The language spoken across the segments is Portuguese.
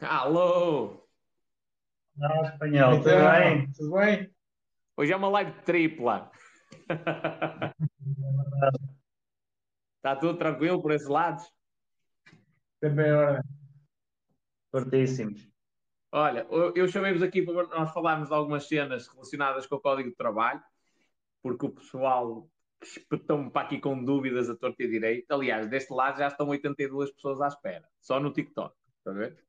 Alô! Não, espanhol, tudo Então, bem? Tudo bem? Hoje é uma live tripla. Está tudo tranquilo por esses lados? Também hora. Fortíssimos. Olha, eu eu chamei-vos aqui para nós falarmos de algumas cenas relacionadas com o Código de Trabalho, porque o pessoal espetou-me para aqui com dúvidas a torta e direito. Aliás, deste lado já estão 82 pessoas à espera, só no TikTok. Está a ver?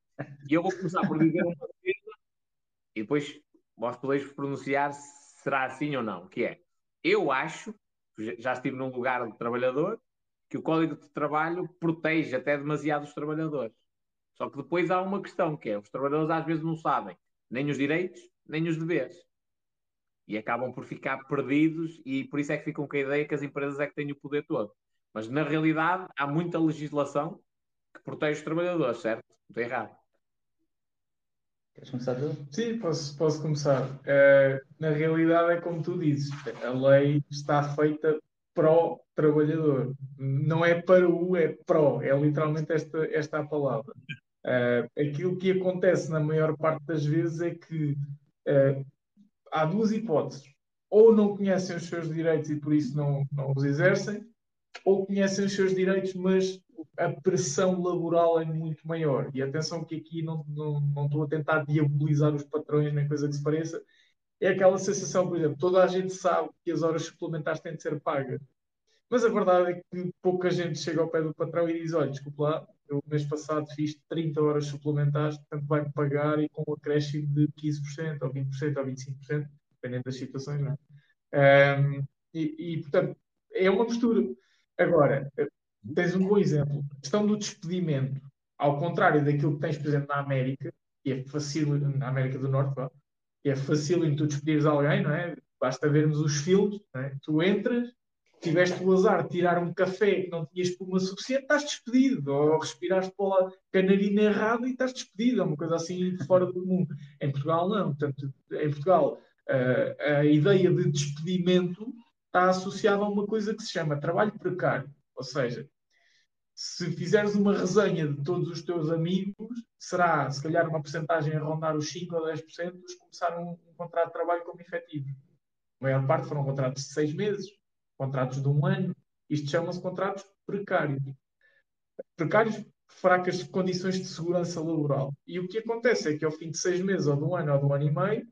E eu vou começar por dizer uma coisa e depois vós podeis pronunciar se será assim ou não, que é, eu acho, já estive num lugar de trabalhador, que o Código de Trabalho protege até demasiado os trabalhadores. Só que depois há uma questão, que é, os trabalhadores às vezes não sabem nem os direitos, nem os deveres. E acabam por ficar perdidos e por isso é que ficam com a ideia que as empresas é que têm o poder todo. Mas na realidade há muita legislação que protege os trabalhadores, certo? Não estou errado. Queres começar tu? Sim, posso, posso começar. Eh, na realidade, é como tu dizes, a lei está feita pró trabalhador. Não é para o, é pró. É literalmente esta, esta a palavra. Eh, aquilo que acontece na maior parte das vezes é que eh, há duas hipóteses. Ou não conhecem os seus direitos e por isso não, não os exercem, ou conhecem os seus direitos, mas a pressão laboral é muito maior. E atenção que aqui não, não, não estou a tentar diabolizar os patrões, nem coisa que se pareça. É aquela sensação, por exemplo, toda a gente sabe que as horas suplementares têm de ser pagas. Mas a verdade é que pouca gente chega ao pé do patrão e diz: olha, desculpe lá, eu mês passado fiz 30 horas suplementares, portanto vai-me pagar e com um acréscimo de 15%, ou 20%, ou 25%, dependendo das situações, não é? Ahm, e, e, portanto, é uma mistura. Agora, tens um bom exemplo. A questão do despedimento, ao contrário daquilo que tens, por exemplo, na América, que é fácil, na América do Norte, que é fácil em tu despedires alguém, não é? Basta vermos os filmes, é? Tu entras, tiveste o azar de tirar um café que não tinhas espuma suficiente, estás despedido, ou respiraste pela canarina errada e estás despedido, é uma coisa assim fora do mundo. Em Portugal, não. Portanto, em Portugal, a, a ideia de despedimento está associada a uma coisa que se chama trabalho precário. Ou seja, se fizeres uma resenha de todos os teus amigos, será se calhar uma porcentagem a rondar os 5 ou 10% dos que começaram um, um contrato de trabalho como efetivo. A maior parte foram contratos de seis meses, contratos de um ano. Isto chama-se contratos precários. Precários, fracas condições de segurança laboral. E o que acontece é que ao fim de seis meses, ou de um ano, ou de um ano e meio,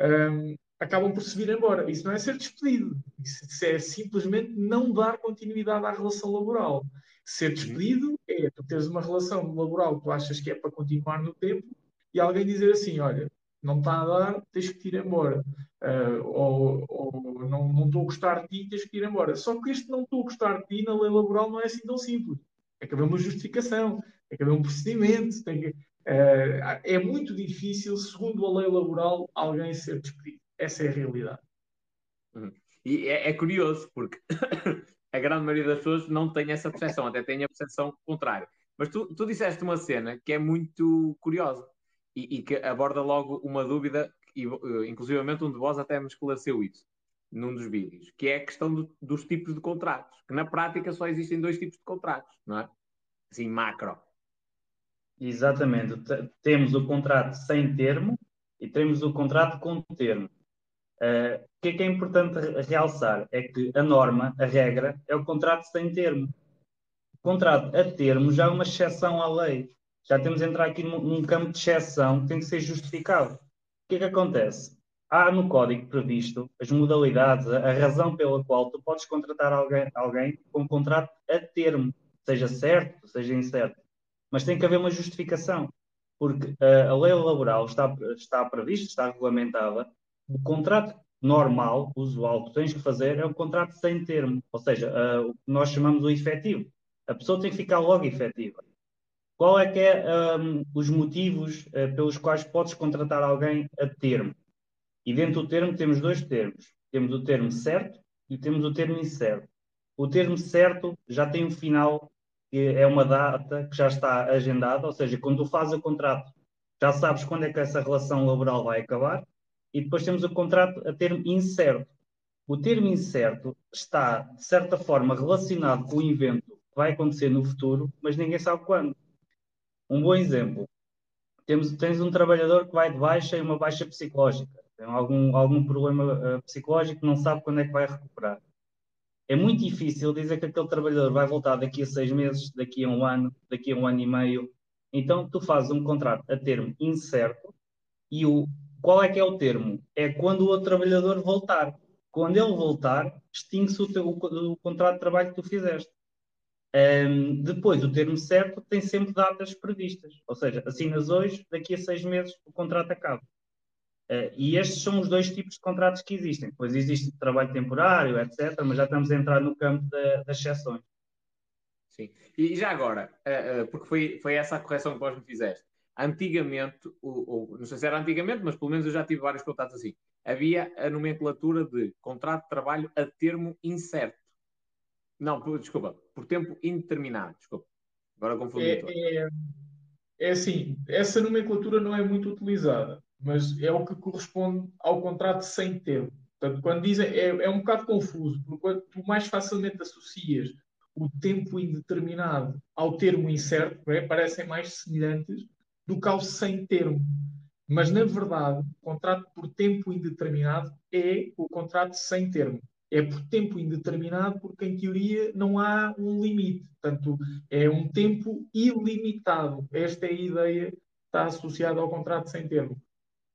hum, acabam por se vir embora. Isso não é ser despedido. Isso é simplesmente não dar continuidade à relação laboral. Ser despedido é tu teres uma relação laboral que tu achas que é para continuar no tempo e alguém dizer assim: olha, não está a dar, tens que ir embora. Ah, ou ou não, não estou a gostar de ti, tens que ir embora. Só que este não estou a gostar de ti na lei laboral não é assim tão simples. Tem que haver uma justificação, tem que haver um procedimento, que, ah, é muito difícil, segundo a lei laboral, alguém ser despedido. Essa é a realidade. E é, é curioso, porque a grande maioria das pessoas não tem essa percepção, até tem a percepção contrária. Mas tu, tu disseste uma cena que é muito curiosa e, e que aborda logo uma dúvida, e uh, inclusivamente um de vós até me esclareceu isso num dos vídeos, que é a questão do- dos tipos de contratos, que na prática só existem dois tipos de contratos, não é? Assim, macro. Exatamente. Temos o contrato sem termo e temos o contrato com termo. Uh, o que é que é importante re- realçar? É que a norma, a regra, é o contrato sem termo. O contrato a termo já é uma exceção à lei. Já temos de entrar aqui num, num campo de exceção que tem que ser justificado. O que é que acontece? Há no código previsto as modalidades, a, a razão pela qual tu podes contratar alguém, alguém com um contrato a termo, seja certo, seja incerto. Mas tem que haver uma justificação, porque uh, a lei laboral está, está prevista, está regulamentada. O contrato normal, usual, que tens que fazer é o contrato sem termo, ou seja, uh, o que nós chamamos o efetivo. A pessoa tem que ficar logo efetiva. Qual é que é um, os motivos uh, pelos quais podes contratar alguém a termo? E dentro do termo temos dois termos. Temos o termo certo e temos o termo incerto. O termo certo já tem um final, que é uma data que já está agendada, ou seja, quando tu fazes o contrato, já sabes quando é que essa relação laboral vai acabar. E depois temos o contrato a termo incerto. o termo incerto está, de certa forma, relacionado com o evento que vai acontecer no futuro, mas ninguém sabe quando. Um bom exemplo. Temos, tens um trabalhador que vai de baixa e uma baixa psicológica. Tem algum, algum problema uh, psicológico, não sabe quando é que vai recuperar. É muito difícil dizer que aquele trabalhador vai voltar daqui a seis meses, daqui a um ano, daqui a um ano e meio. Então, tu fazes um contrato a termo incerto e o, qual é que é o termo? É quando o outro trabalhador voltar. Quando ele voltar, extingue-se o, o, o, contrato de trabalho que tu fizeste. Um, depois, o termo certo tem sempre datas previstas. Ou seja, assinas hoje, daqui a seis meses o contrato acaba. Uh, e estes são os dois tipos de contratos que existem. Depois existe trabalho temporário, etc., mas já estamos a entrar no campo da, das exceções. Sim. E já agora, uh, uh, porque foi, foi essa a correção que vós me fizeste. Antigamente, ou, ou, não sei se era antigamente, mas pelo menos eu já tive vários contratos assim. Havia a nomenclatura de contrato de trabalho a termo incerto. Não, por, desculpa, por tempo indeterminado. Desculpa. Agora confundi. É, é, é assim, essa nomenclatura não é muito utilizada, mas é o que corresponde ao contrato sem termo. Portanto, quando dizem, é, é um bocado confuso, porque tu mais facilmente associas o tempo indeterminado ao termo incerto, é? parecem mais semelhantes do que ao sem termo. Mas, na verdade, o contrato por tempo indeterminado é o contrato sem termo. É por tempo indeterminado, porque, em teoria, não há um limite. Portanto, é um tempo ilimitado. Esta é a ideia que está associada ao contrato sem termo.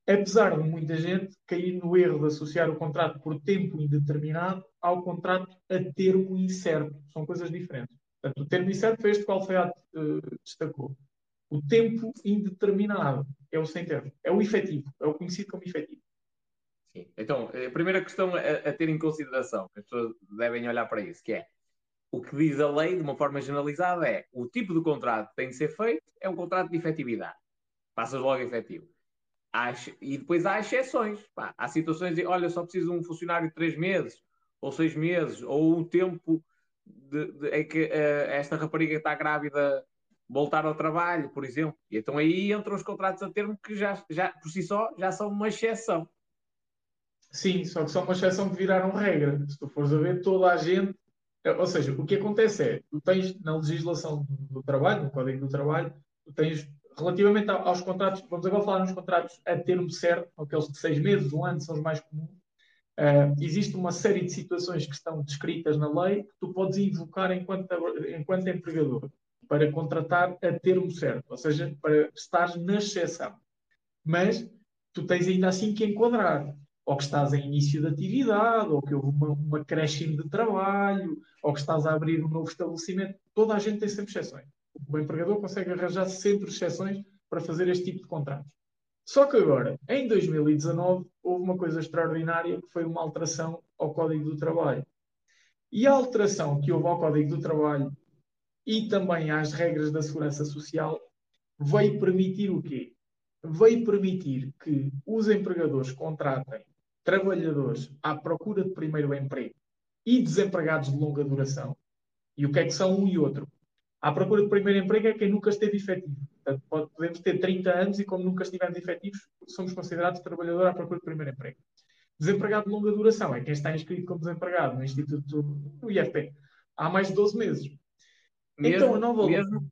Apesar de muita gente cair no erro de associar o contrato por tempo indeterminado ao contrato a termo incerto. São coisas diferentes. Portanto, o termo incerto foi este que o Alfaiate uh, destacou. O tempo indeterminado é o sem termo, é o efetivo, é o conhecido como efetivo. Sim. Então, a primeira questão a, a, ter em consideração, que as pessoas devem olhar para isso, que é o que diz a lei, de uma forma generalizada, é o tipo de contrato que tem de ser feito é um contrato de efetividade. Passas logo efetivo. Há, e depois há exceções. Pá, há situações de, olha, só preciso de um funcionário de três meses, ou seis meses, ou o tempo de, de, é que uh, esta rapariga está grávida voltar ao trabalho, por exemplo. E então aí entram os contratos a termo que já, já por si só já são uma exceção. Sim, só que são uma exceção que viraram regra. Se tu fores a ver, toda a gente. Ou seja, o que acontece é, tu tens na legislação do, do trabalho, no Código do Trabalho, tu tens, relativamente aos contratos, vamos agora falar nos contratos a termo certo, aqueles de seis meses, um ano, são os mais comuns. Uh, existe uma série de situações que estão descritas na lei que tu podes invocar enquanto, enquanto empregador para contratar a termo certo, ou seja, para estar na exceção. Mas tu tens ainda assim que enquadrar, ou que estás em início de atividade, ou que houve uma, uma acréscimo de trabalho, ou que estás a abrir um novo estabelecimento. Toda a gente tem sempre exceções. O empregador consegue arranjar sempre exceções para fazer este tipo de contratos. Só que agora, em 2019, houve uma coisa extraordinária que foi uma alteração ao Código do Trabalho. E a alteração que houve ao Código do Trabalho e também às regras da segurança social, veio permitir o quê? Veio permitir que os empregadores contratem trabalhadores à procura de primeiro emprego e desempregados de longa duração. E o que é que são um e outro? À procura de primeiro emprego é quem nunca esteve efetivo. Portanto, podemos ter 30 anos e, como nunca estivemos efetivos, somos considerados trabalhador à procura de primeiro emprego. Desempregado de longa duração é quem está inscrito como desempregado no Instituto do IFP há mais de 12 meses. Mesmo, então, vou... mesmo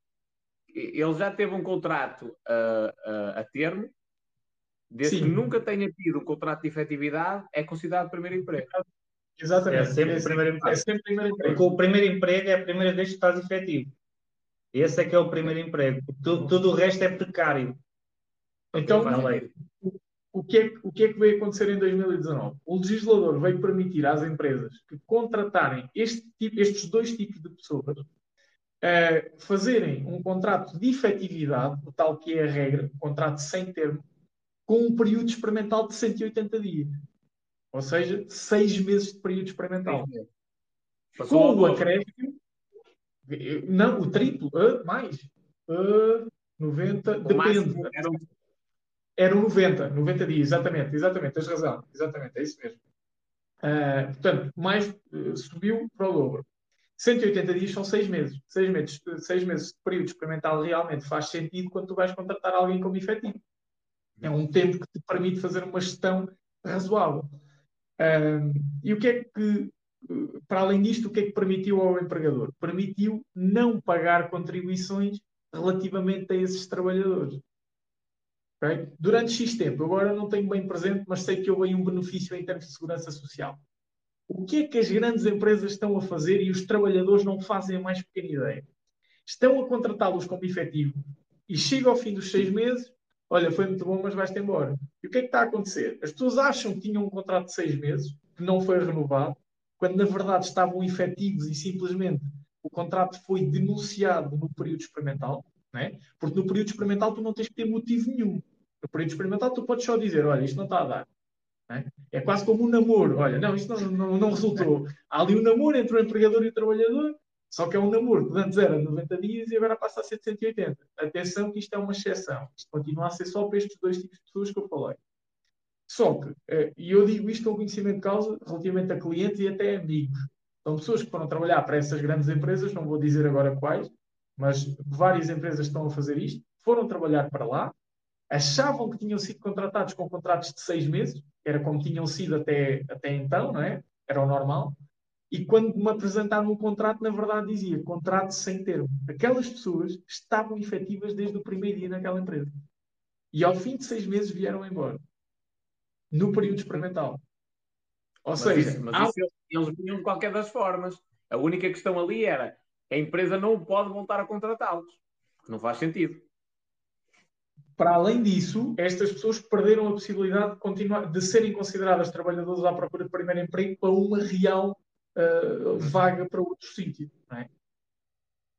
ele já teve um contrato uh, uh, a termo, desde Sim. que nunca tenha tido um contrato de efetividade, é considerado primeiro emprego. Exatamente. É sempre, é sempre, primeiro emprego. É sempre primeiro emprego. Porque o primeiro emprego é a primeira vez que estás efetivo. Esse é que é o primeiro emprego. Tudo, tudo o resto é precário. Então, o que, é, o que é que veio acontecer em 2019? O legislador veio permitir às empresas que contratarem este tipo, estes dois tipos de pessoas uh, fazerem um contrato de efetividade, o tal que é a regra, um contrato sem termo, com um período experimental de 180 dias. Ou seja, seis meses de período experimental. Com o acréscimo, não, o triplo, uh, mais, uh, 90, o depende. Eram... Eram 90, 90 dias, exatamente, exatamente, tens razão, exatamente, é isso mesmo. Uh, portanto, mais uh, subiu para o dobro. 180 dias são 6 meses. 6 meses, seis meses de período experimental realmente faz sentido quando tu vais contratar alguém como efetivo. É um tempo que te permite fazer uma gestão razoável. Um, e o que é que, para além disto, o que é que permitiu ao empregador? Permitiu não pagar contribuições relativamente a esses trabalhadores. Okay? Durante X tempo, agora não tenho bem presente, mas sei que houve um benefício em termos de segurança social. O que é que as grandes empresas estão a fazer e os trabalhadores não fazem a mais pequena ideia? Estão a contratá-los como efetivo e chega ao fim dos seis meses, olha, foi muito bom, mas vais-te embora. E o que é que está a acontecer? As pessoas acham que tinham um contrato de seis meses, que não foi renovado, quando na verdade estavam efetivos e simplesmente o contrato foi denunciado no período experimental, né? porque no período experimental tu não tens que ter motivo nenhum. No período experimental tu podes só dizer, olha, isto não está a dar. É? é quase como um namoro. Olha, não, isto não, não, não, resultou. Há ali um namoro entre o empregador e o trabalhador, só que é um namoro que antes era 90 dias e agora passa a ser 180. Atenção que isto é uma exceção. Isto continua a ser só para estes dois tipos de pessoas que eu falei. Só que, eh, e eu digo isto com conhecimento de causa relativamente a clientes e até amigos. São pessoas que foram trabalhar para essas grandes empresas, não vou dizer agora quais, mas várias empresas estão a fazer isto, foram trabalhar para lá, achavam que tinham sido contratados com contratos de seis meses, era como tinham sido até, até então, não é? Era o normal. E quando me apresentaram um contrato, na verdade dizia contrato sem termo. Aquelas pessoas estavam efetivas desde o primeiro dia naquela empresa. E ao fim de seis meses vieram embora. No período experimental. Ou mas seja, isso, há... isso eles vinham de qualquer das formas. A única questão ali era a empresa não pode voltar a contratá-los. Não faz sentido. Para além disso, estas pessoas perderam a possibilidade de, continuar, de serem consideradas trabalhadores à procura de primeiro emprego para uma real uh, vaga para outro sítio. É?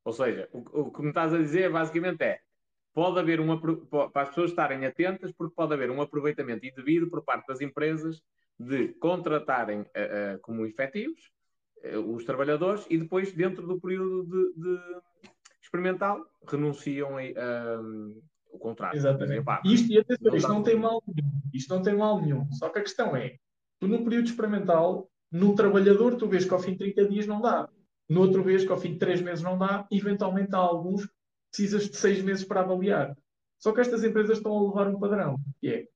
Ou seja, o, o, que me estás a dizer basicamente é pode haver uma para as pessoas estarem atentas, porque pode haver um aproveitamento indevido por parte das empresas de contratarem uh, uh, como efetivos os trabalhadores e depois, dentro do período de, de experimental, renunciam a, o contrato. Exatamente. Isto, e atenção, não isto não tem mal nenhum. Isto não tem mal nenhum. Só que a questão é, tu num período experimental, num trabalhador, tu vês que ao fim de 30 dias não dá. No outro vês que ao fim de 3 meses não dá. Eventualmente há alguns que precisas de 6 meses para avaliar. Só que estas empresas estão a levar um padrão, que é,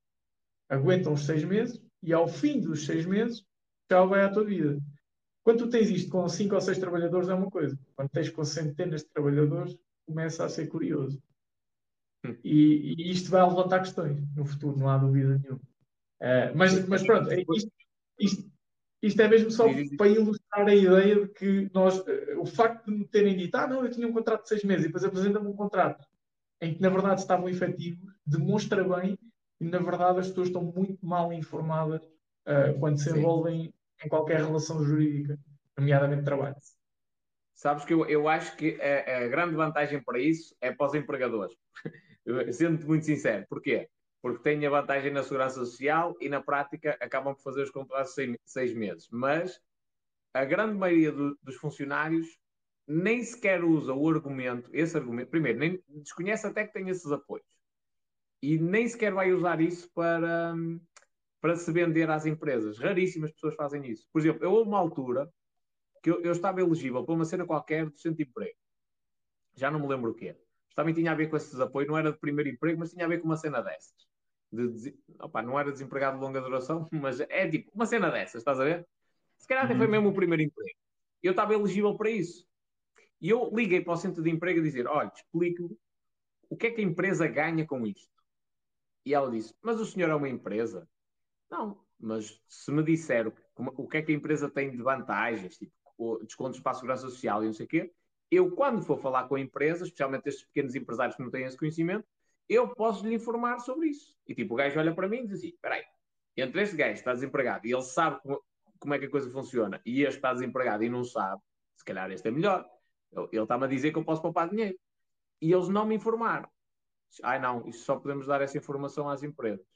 aguentam os 6 meses e ao fim dos 6 meses, já vai à tua vida. Quando tu tens isto com 5 ou 6 trabalhadores é uma coisa. Quando tens com centenas de trabalhadores, começa a ser curioso. E, e, isto vai levantar questões no futuro, não há dúvida nenhuma. Uh, mas, mas pronto, é isto, isto, isto, é mesmo só para ilustrar a ideia de que nós, uh, o facto de me terem dito, ah, não, eu tinha um contrato de seis meses e depois apresenta-me um contrato em que na verdade estavam efetivos, demonstra bem que na verdade as pessoas estão muito mal informadas uh, quando se envolvem em qualquer relação jurídica, nomeadamente trabalho. Sabes que eu, eu acho que a, a grande vantagem para isso é para os empregadores. Sendo muito sincero, porquê? Porque têm a vantagem na segurança social e na prática acabam por fazer os contratos seis, meses. Mas a grande maioria do, dos funcionários nem sequer usa o argumento, esse argumento, primeiro, nem desconhece até que tem esses apoios. E nem sequer vai usar isso para, para se vender às empresas. Raríssimas pessoas fazem isso. Por exemplo, eu houve uma altura que eu, eu estava elegível para uma cena qualquer do centro de emprego. Já não me lembro o que é também tinha a ver com esses apoios, não era de primeiro emprego, mas tinha a ver com uma cena dessas. De, opa, não era desempregado de longa duração, mas é tipo uma cena dessas, estás a ver? Se calhar até foi uhum. mesmo o primeiro emprego. Eu estava elegível para isso. E eu liguei para o centro de emprego a dizer: olha, explique-me o que é que a empresa ganha com isto. E ela disse: mas o senhor é uma empresa? Não, mas se me disser o que é que a empresa tem de vantagens, tipo descontos para a segurança social e não sei o quê, eu, quando for falar com empresas, especialmente estes pequenos empresários que não têm esse conhecimento, eu posso lhe informar sobre isso. E tipo, o gajo olha para mim e diz assim: espera aí, entre este gajo que está desempregado e ele sabe como, como, é que a coisa funciona, e este está desempregado e não sabe, se calhar este é melhor. Ele está-me a dizer que eu posso poupar dinheiro. E eles não me informaram. Ai não, isso só podemos dar essa informação às empresas.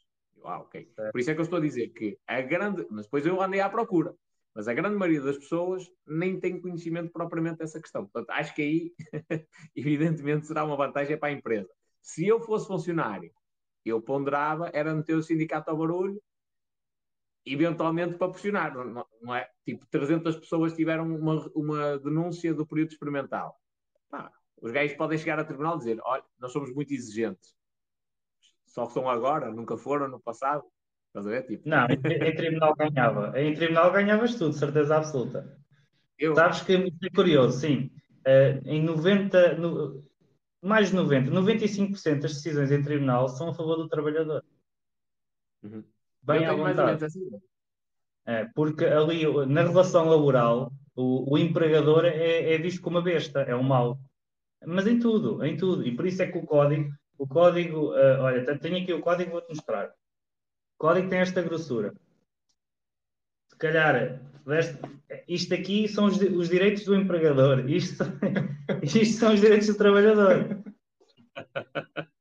ah, ok. Por isso é que eu estou a dizer que a grande. Mas depois eu andei à procura. Mas a grande maioria das pessoas nem tem conhecimento propriamente dessa questão. Portanto, acho que aí, evidentemente, será uma vantagem para a empresa. Se eu fosse funcionário, eu ponderava, era meter o sindicato ao barulho, eventualmente para pressionar, não, não é? Tipo, 300 pessoas tiveram uma, uma denúncia do período experimental. Pá, os gajos podem chegar a tribunal e dizer: olha, nós somos muito exigentes. Só são agora, nunca foram no passado. Estás a ver? Tipo, Não, em, em tribunal ganhava. Em tribunal ganhavas tudo, certeza absoluta. eu, Sabes que é curioso, sim. Eh, em 90, no- mais de 90, 95% das decisões em tribunal são a favor do trabalhador. Uhum. Bem à tenho mais ou vontade. ideia. É, porque ali, na relação laboral, o, o empregador é, é visto como uma besta, é um mau. Mas em tudo, em tudo. E por isso é que o código, o código, eh, olha, te- tenho aqui o código, vou-te mostrar. O código tem esta grossura. Se calhar, isto aqui são os, os direitos do empregador, isto, isto são os direitos do trabalhador.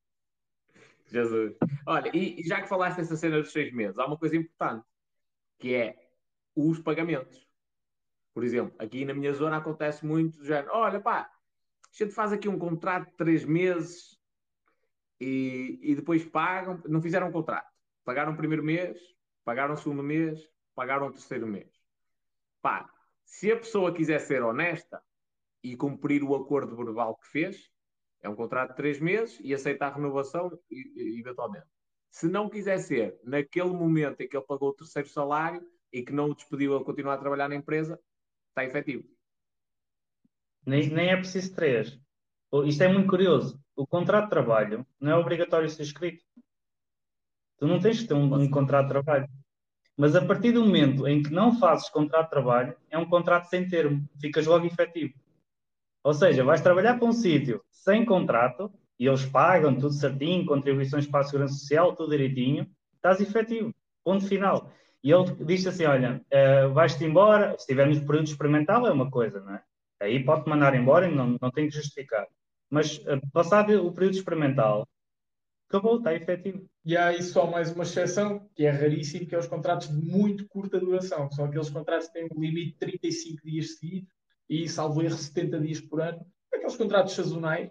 Jesus. Olha, e, já que falaste dessa cena dos seis meses, há uma coisa importante, que é os pagamentos. Por exemplo, aqui na minha zona acontece muito género, olha pá, a gente faz aqui um contrato de três meses e, e depois pagam, não fizeram um contrato. Pagaram o primeiro mês, pagaram o segundo mês, pagaram o terceiro mês. Pá, se a pessoa quiser ser honesta e cumprir o acordo verbal que fez, é um contrato de três meses e aceita a renovação eventualmente. Se não quiser ser naquele momento em que ele pagou o terceiro salário e que não o despediu a continuar a trabalhar na empresa, está efetivo. Nem, nem é preciso três. Isto é muito curioso. O contrato de trabalho não é obrigatório ser escrito. Tu não tens que ter um, um contrato de trabalho. Mas a partir do momento em que não fazes contrato de trabalho, é um contrato sem termo. Ficas logo efetivo. Ou seja, vais trabalhar para um sítio sem contrato e eles pagam tudo certinho, contribuições para a segurança social, tudo direitinho, estás efetivo. Ponto final. E ele diz assim: olha, eh, vais-te embora, se estivermos no período experimental é uma coisa, não é? Aí pode-te mandar embora e não, não tem que justificar. Mas eh, passado o período experimental, acabou, está efetivo. E há aí só mais uma exceção, que é raríssimo, que é os contratos de muito curta duração. que São aqueles contratos que têm um limite de 35 dias seguidos e, salvo erro, 70 dias por ano. Aqueles contratos sazonais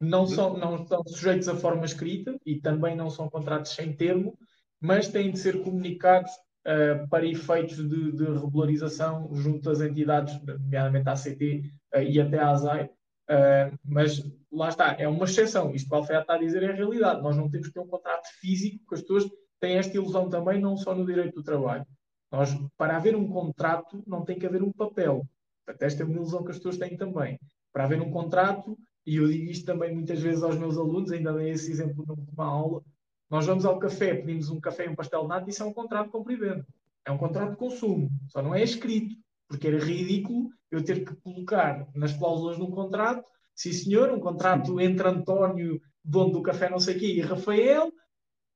não são, não estão sujeitos a forma escrita e também não são contratos sem termo, mas têm de ser comunicados ah, para efeitos de, de regularização junto às entidades, nomeadamente à ACT ah, e até à ASAI. Ah, mas lá está, é uma exceção. Isto que o Alfredo está a dizer é a realidade. Nós não temos que ter um contrato físico, porque as pessoas têm esta ilusão também, não só no direito do trabalho. Nós, para haver um contrato, não tem que haver um papel. Portanto, esta é uma ilusão que as pessoas têm também. Para haver um contrato, e eu digo isto também muitas vezes aos meus alunos, ainda dei esse exemplo numa aula, nós vamos ao café, pedimos um café e um pastel de nata, isso é um contrato de compra e venda. É um contrato de consumo, só não é escrito, porque era ridículo eu ter que colocar nas cláusulas de um contrato, sim senhor, um contrato entre António, dono do café não sei o quê, e Rafael,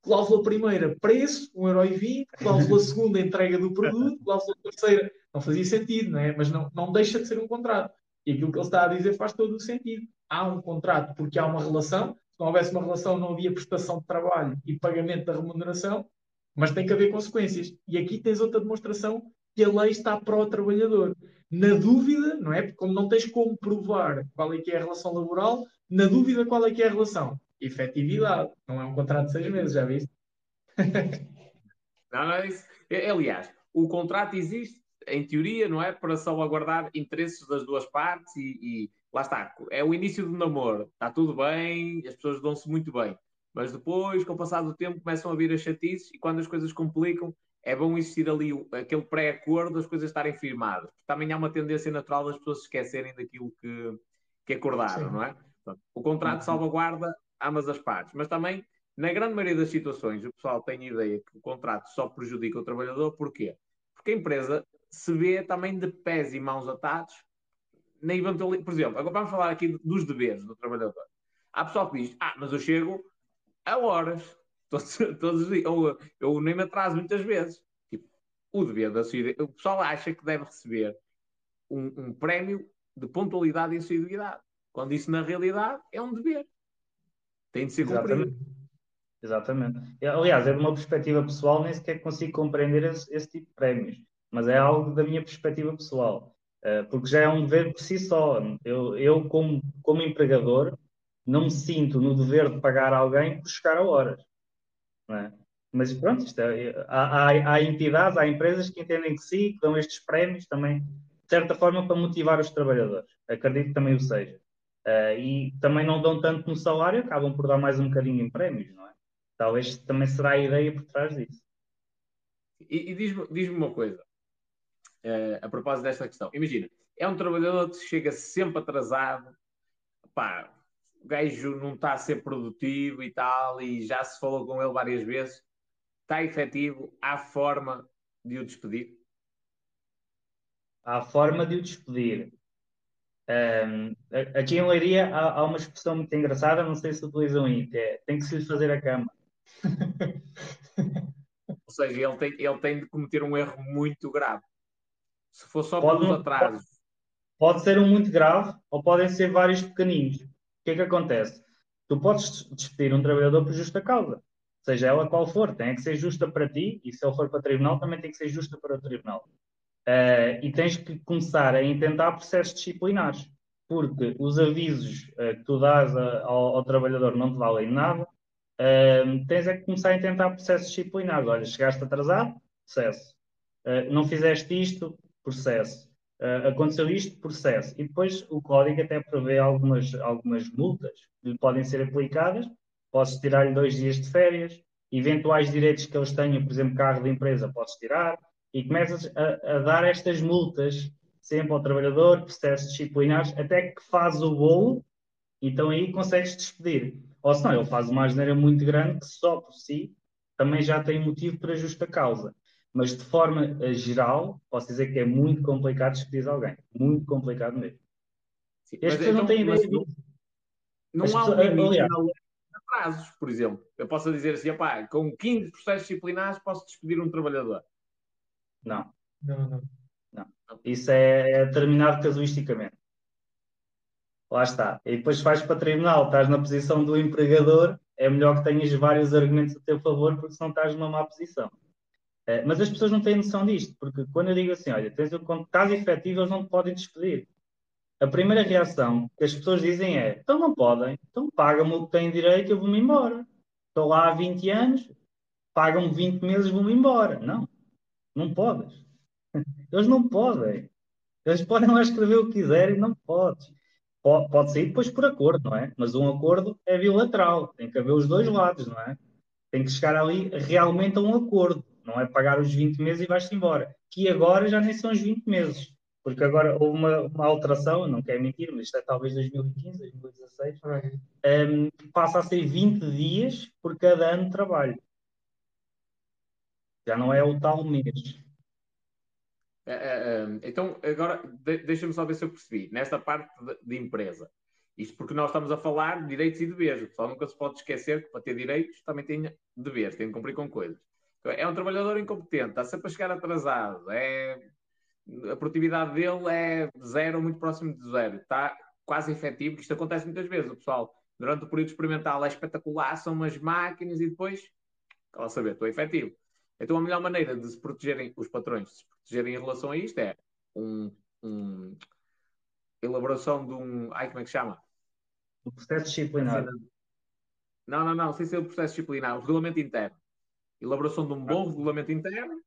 cláusula primeira, preço, 1,20€, cláusula segunda, entrega do produto, cláusula terceira, não fazia sentido, não é? Mas não, não deixa de ser um contrato. E aquilo que ele está a dizer faz todo o sentido. Há um contrato porque há uma relação, se não houvesse uma relação não havia prestação de trabalho e pagamento da remuneração, mas tem que haver consequências. E aqui tens outra demonstração que a lei está para o trabalhador. Na dúvida, não é? Porque como não tens como provar qual é que é a relação laboral, na dúvida qual é que é a relação? Efetividade. Não é um contrato de seis meses, já viste? Não, não é isso. É, Aliás, o contrato existe, em teoria, não é? Para salvaguardar interesses das duas partes e, e lá está. É o início do namoro. Está tudo bem, as pessoas dão-se muito bem. Mas depois, com o passar do tempo, começam a vir as chatices e quando as coisas complicam, é bom existir ali aquele pré-acordo, as coisas estarem firmadas. Também há uma tendência natural das pessoas se esquecerem daquilo que, que acordaram, Sim. não é? Portanto, o contrato salvaguarda ambas as partes, mas também, na grande maioria das situações, o pessoal tem a ideia que o contrato só prejudica o trabalhador. Porquê? Porque a empresa se vê também de pés e mãos atados na eventualidade. Por exemplo, agora vamos falar aqui dos deveres do trabalhador. Há pessoal que diz: Ah, mas eu chego a horas, todos, todos os dias, ou eu nem me atraso muitas vezes. Tipo, o dever da assiduidade. O pessoal acha que deve receber um, um prémio de pontualidade e assiduidade, quando isso na realidade é um dever. Tem de ser cumprido. Exatamente. Exatamente. E, Aliás, é de uma perspectiva pessoal, nem sequer consigo compreender esse, esse tipo de prémios, mas é algo da minha perspectiva pessoal, Eh, porque já é um dever por si só. Eu, eu como, como empregador, não me sinto no dever de pagar alguém por chegar a horas. É? Mas pronto, é- há, há, há entidades, há empresas que entendem que sim, que dão estes prémios também, de certa forma, para motivar os trabalhadores. Acredito que também o seja. Eh, e também não dão tanto no salário, acabam por dar mais um bocadinho em prémios, não é? Talvez também será a ideia por trás disso. E, e diz-me diz uma coisa, uh, a propósito desta questão. Imagina, é um trabalhador que chega sempre atrasado, pá, o gajo não está a ser produtivo e tal, e já se falou com ele várias vezes, está efetivo, há forma de o despedir? Há forma de o despedir. Um, aqui em Leiria há, há, uma expressão muito engraçada, não sei se utilizam aí, que é tem que se lhe fazer a cama. Ou seja, ele tem, ele tem de cometer um erro muito grave. Se for só pode, pelos atrasos. Pode, pode ser um muito grave ou podem ser vários pequeninos. O que é que acontece? Tu podes despedir um trabalhador por justa causa, seja ela qual for, tem que ser justa para ti e se ele for para o tribunal também tem que ser justa para o tribunal. Uh, e tens que começar a intentar processos disciplinares, porque os avisos uh, que tu dás a, ao, ao, trabalhador não te valem nada. Uh, tens é que começar a intentar processos disciplinares. Olha, chegaste atrasado, processo. não fizeste isto, processo. Aconteceu isto, processo. E depois o código até prevê algumas, algumas multas que podem ser aplicadas. Podes tirar-lhe dois dias de férias. Eventuais direitos que eles tenham, por exemplo, carro de empresa, podes tirar e começas a, a, dar estas multas sempre ao trabalhador, processos disciplinares, até que faz o bolo, então aí consegues despedir. Ou senão ele faz uma asneira muito grande que só por si também já tem motivo para justa causa. Mas de forma eh, geral, posso dizer que é muito complicado despedir alguém. Muito complicado mesmo. Sim, As pessoas então, não têm ideia disso. Não, não há um limite aliás, na prazos, por exemplo. Eu posso dizer assim, opá, com 15 processos disciplinares posso despedir um trabalhador. Não. Não, não. não. Isso é determinado casuisticamente. Lá está. E depois vais para tribunal, estás na posição do empregador, é melhor que tenhas vários argumentos a teu favor, porque senão estás numa má posição. É, mas as pessoas não têm noção disto, porque quando eu digo assim, olha, tens o estás efetivo, eles não te podem despedir. A primeira reação que as pessoas dizem é: então não podem, então pagam-me o que têm direito, eu vou-me embora. Estou lá há 20 anos, pagam-me 20 meses, vou-me embora. Não. Não podes. Eles não podem. Eles podem lá escrever o que quiserem, não podes. Pode, pode sair depois por acordo, não é? Mas um acordo é bilateral, tem que haver os dois lados, não é? Tem que chegar ali realmente a um acordo, não é pagar os 20 meses e vais-te embora. Que agora já nem são os 20 meses, porque agora houve uma, uma alteração, não quero mentir, mas isto é talvez 2015, 2016, um, passa a ser 20 dias por cada ano de trabalho. Já não é o tal mês. É, é, é, então, agora, deixa-me só ver se eu percebi. Nesta parte de, de, empresa, isto porque nós estamos a falar de direitos e deveres. O pessoal nunca se pode esquecer que para ter direitos também tem deveres, tem de cumprir com coisas. É um trabalhador incompetente, está sempre a chegar atrasado, é, a produtividade dele é zero, muito próximo de zero, está quase efetivo. Isto acontece muitas vezes. O pessoal, durante o período experimental, é espetacular, são umas máquinas e depois, qual saber, estou efetivo então a melhor maneira de se protegerem, os patrões de se protegerem em relação a isto é um, um elaboração de um. Ai, como é que chama? O processo disciplinar. Não, não, não, sem ser o processo disciplinar, o regulamento interno. Elaboração de um bom regulamento interno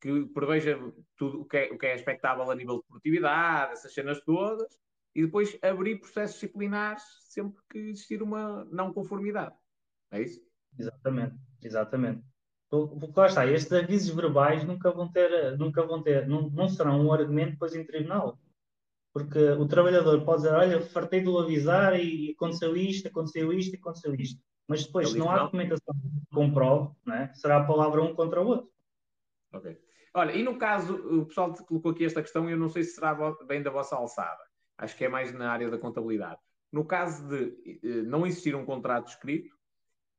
que preveja tudo o que, é, o que é expectável a nível de produtividade, essas cenas todas, e depois abrir processos disciplinares sempre que existir uma não conformidade. É isso? Exatamente, exatamente. Porque lá está, estes avisos verbais nunca vão ter, nunca vão ter, não, não serão um argumento depois em tribunal. Porque o trabalhador pode dizer, olha, fartei de o avisar e aconteceu isto, aconteceu isto, aconteceu isto. Mas depois, se não há documentação que comprove, né, será a palavra um contra o outro. Ok. Olha, e no caso, o pessoal te colocou aqui esta questão, eu não sei se será bem da vossa alçada. Acho que é mais na área da contabilidade. No caso de eh, não existir um contrato escrito,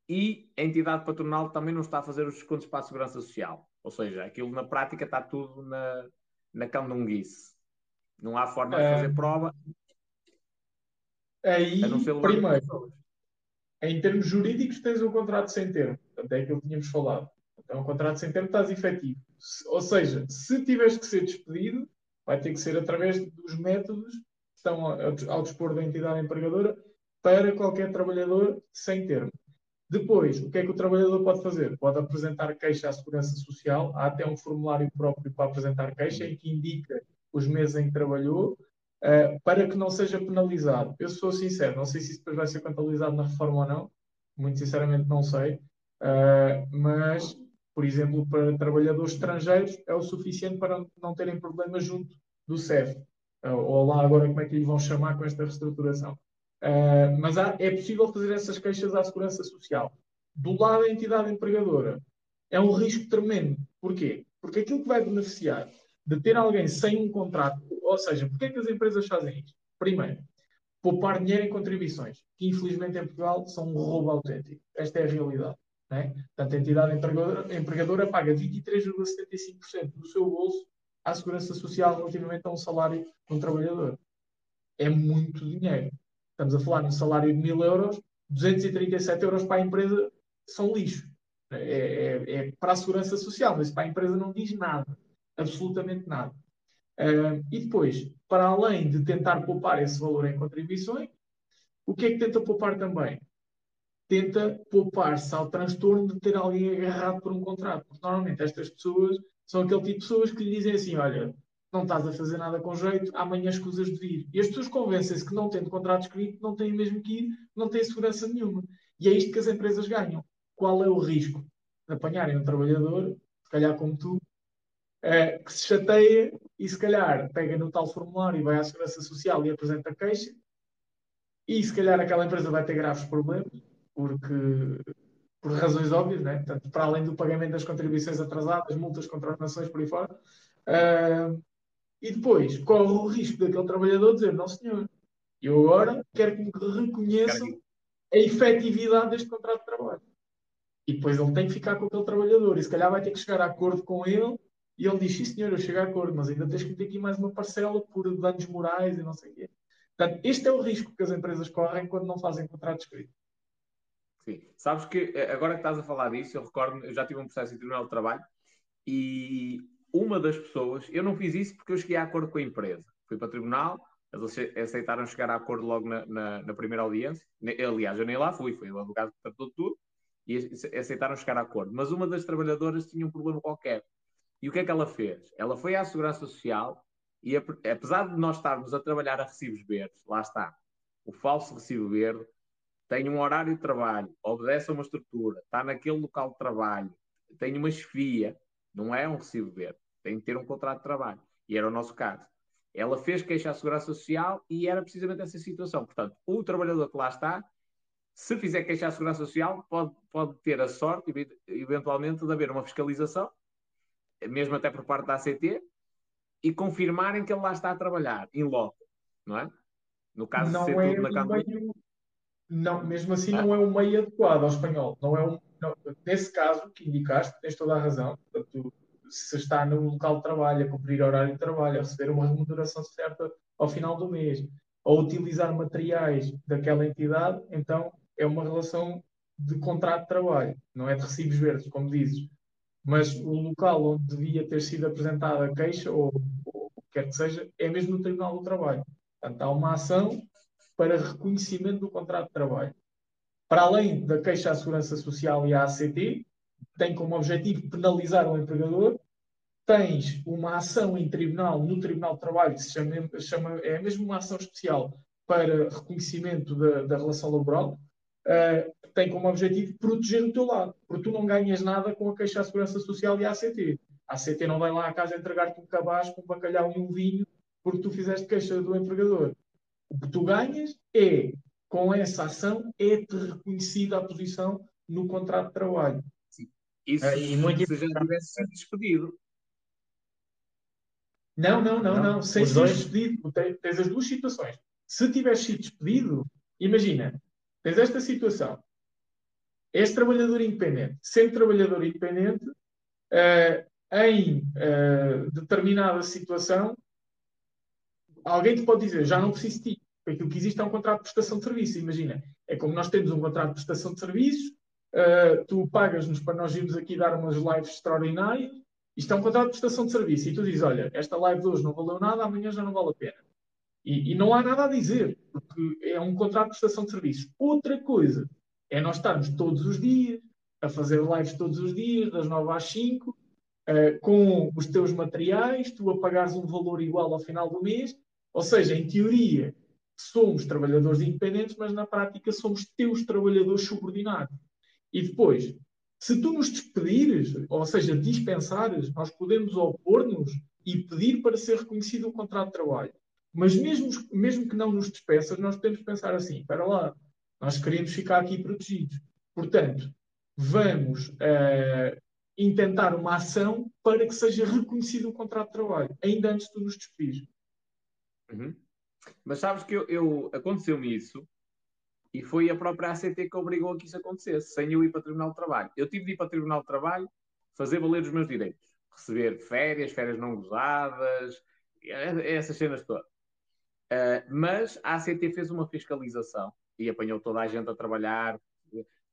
e a entidade patronal também não está a fazer os descontos para a segurança social. Ou seja, aquilo na prática está tudo na, na candunguice. Não há forma de fazer é... prova. Aí, primeiro, em termos jurídicos, tens um contrato sem termo. Até aquilo que tínhamos falado. Então, um contrato sem termo estás efetivo. Ou seja, se tiveres que ser despedido, vai ter que ser através dos métodos que estão ao dispor da entidade empregadora para qualquer trabalhador sem termo. Depois, o que é que o trabalhador pode fazer? Pode apresentar queixa à Segurança Social, há até um formulário próprio para apresentar queixa em que indica os meses em que trabalhou, uh, para que não seja penalizado. Eu sou sincero, não sei se isso depois vai ser contabilizado na reforma ou não, muito sinceramente não sei, uh, mas por exemplo, para trabalhadores estrangeiros, é o suficiente para não terem problemas junto do CEF. Ou lá agora como é que lhe vão chamar com esta reestruturação. Uh, mas há, é possível fazer essas queixas à Segurança Social. Do lado da entidade empregadora, é um risco tremendo. Porquê? Porque aquilo que vai beneficiar de ter alguém sem um contrato, ou seja, porquê é que as empresas fazem isto? Primeiro, poupar dinheiro em contribuições, que infelizmente em Portugal são um roubo autêntico. Esta é a realidade. Né? Portanto, a entidade empregadora, empregadora paga 23,75% do seu bolso à segurança social relativamente a um salário de um trabalhador. É muito dinheiro. Estamos a falar de um salário de 1000 euros, 237 euros para a empresa são lixo. É, é, é, para a segurança social, mas para a empresa não diz nada, absolutamente nada. Uh, e depois, para além de tentar poupar esse valor em contribuições, o que é que tenta poupar também? tenta poupar-se ao transtorno de ter alguém agarrado por um contrato. Porque normalmente estas pessoas são aquele tipo de pessoas que lhe dizem assim: olha, não estás a fazer nada com jeito, amanhã escusas de vir. E as pessoas convencem-se que não tendo contrato escrito, não têm mesmo que ir, não têm segurança nenhuma. E é isto que as empresas ganham. Qual é o risco de apanharem um trabalhador, se calhar como tu, é, que se chateia e se calhar pega no tal formulário e vai à Segurança Social e apresenta queixa, e se calhar aquela empresa vai ter graves problemas, porque por razões óbvias, né? Portanto, para além do pagamento das contribuições atrasadas, multas, contratações por aí fora, uh, e depois corre o risco daquele trabalhador dizer: Não, senhor, eu agora quero que me reconheçam a efetividade deste contrato de trabalho. E depois ele tem que ficar com aquele trabalhador, e se calhar vai ter que chegar a acordo com ele, e ele diz: Sim, senhor, eu chego a acordo, mas ainda tens que meter aqui mais uma parcela por danos morais e não sei o quê. Portanto, este é o risco que as empresas correm quando não fazem contrato escrito. Sim. Sabes que eh, agora que estás a falar disso, eu recordo, eu já tive um processo em Tribunal de Trabalho e uma das pessoas, eu não fiz isso porque eu cheguei a acordo com a empresa. Fui para o tribunal, eles aceitaram chegar a acordo logo na, na, na primeira audiência. Aliás, eu nem lá fui, foi o advogado que tratou tudo e aceitaram chegar a acordo. Mas uma das trabalhadoras tinha um problema qualquer. E o que é que ela fez? Ela foi à Segurança Social e, apesar de nós estarmos a trabalhar a recibos verdes, lá está, o falso recibo verde, tem um horário de trabalho, obedece a uma estrutura, está naquele local de trabalho, tem uma chefia, não é um recibo verde, tem que ter um contrato de trabalho. E era o nosso caso. Ela fez queixa à Segurança Social e era precisamente essa situação. Portanto, o trabalhador que lá está, se fizer queixa à Segurança Social, pode, pode ter a sorte, eventualmente, de haver uma fiscalização, mesmo até por parte da ACT, e confirmarem que ele lá está a trabalhar, em loco, não é? No caso não de ser é tudo na Câmara. Não, mesmo assim não é um meio adequado ao espanhol. Não é um, não, nesse caso que indicaste, tens toda a razão. Portanto, se está no local de trabalho, a cumprir horário de trabalho, a receber uma remuneração certa ao final do mês, a utilizar materiais daquela entidade, então é uma relação de contrato de trabalho, não é de recibos verdes, como dizes. Mas o local onde devia ter sido apresentada a queixa, ou, o que quer que seja, é mesmo no Tribunal do Trabalho. Portanto, há uma ação para reconhecimento do contrato de trabalho. Para além da queixa à Segurança Social e à ACT, tem como objetivo penalizar o empregador. Tens uma ação em tribunal, no Tribunal de Trabalho, que se chama, chama é mesmo uma ação especial para reconhecimento da, da relação laboral, uh, tem como objetivo proteger o teu lado, porque tu não ganhas nada com a queixa à Segurança Social e à ACT. A ACT não vai lá à casa entregar-te um cabaz com um bacalhau e um vinho porque tu fizeste queixa do empregador. O que tu ganhas é, com essa ação, é-te reconhecida a posição no contrato de trabalho. Sim. Isso é, e muito se já tivesse sido despedido. Não, não, não, não. não. Sem ser despedido. Tens as duas situações. Se tivesse sido despedido, imagina, tens esta situação. És trabalhador independente. Sendo trabalhador independente, uh, em uh, determinada situação, alguém te pode dizer, já não preciso de ti. Aquilo que existe é um contrato de prestação de serviço. Imagina, é como nós temos um contrato de prestação de serviços, uh, tu pagas-nos para nós irmos aqui dar umas lives extraordinárias, isto é um contrato de prestação de serviço. E tu dizes, olha, esta live de hoje não valeu nada, amanhã já não vale a pena. E, e não há nada a dizer, porque é um contrato de prestação de serviços. Outra coisa é nós estarmos todos os dias, a fazer lives todos os dias, das 9 às 5, uh, eh, com os teus materiais, tu a pagares um valor igual ao final do mês, ou seja, em teoria, somos trabalhadores independentes, mas na prática somos teus trabalhadores subordinados. E depois, Se tu nos despedires, ou seja, dispensares, nós podemos opor-nos e pedir para ser reconhecido o contrato de trabalho. Mas mesmo, mesmo que não nos despeças, nós podemos pensar assim: espera lá, nós queremos ficar aqui protegidos. Portanto, vamos uh, intentar uma ação para que seja reconhecido o contrato de trabalho, ainda antes de tu nos despedir. Uhum. Mas sabes que eu, eu aconteceu-me isso e foi a própria ACT que obrigou a que isso acontecesse, sem eu ir para o Tribunal de Trabalho. Eu tive de ir para o Tribunal de Trabalho fazer valer os meus direitos. Receber férias, férias não gozadas, essas cenas todas. Uh, mas a ACT fez uma fiscalização e apanhou toda a gente a trabalhar,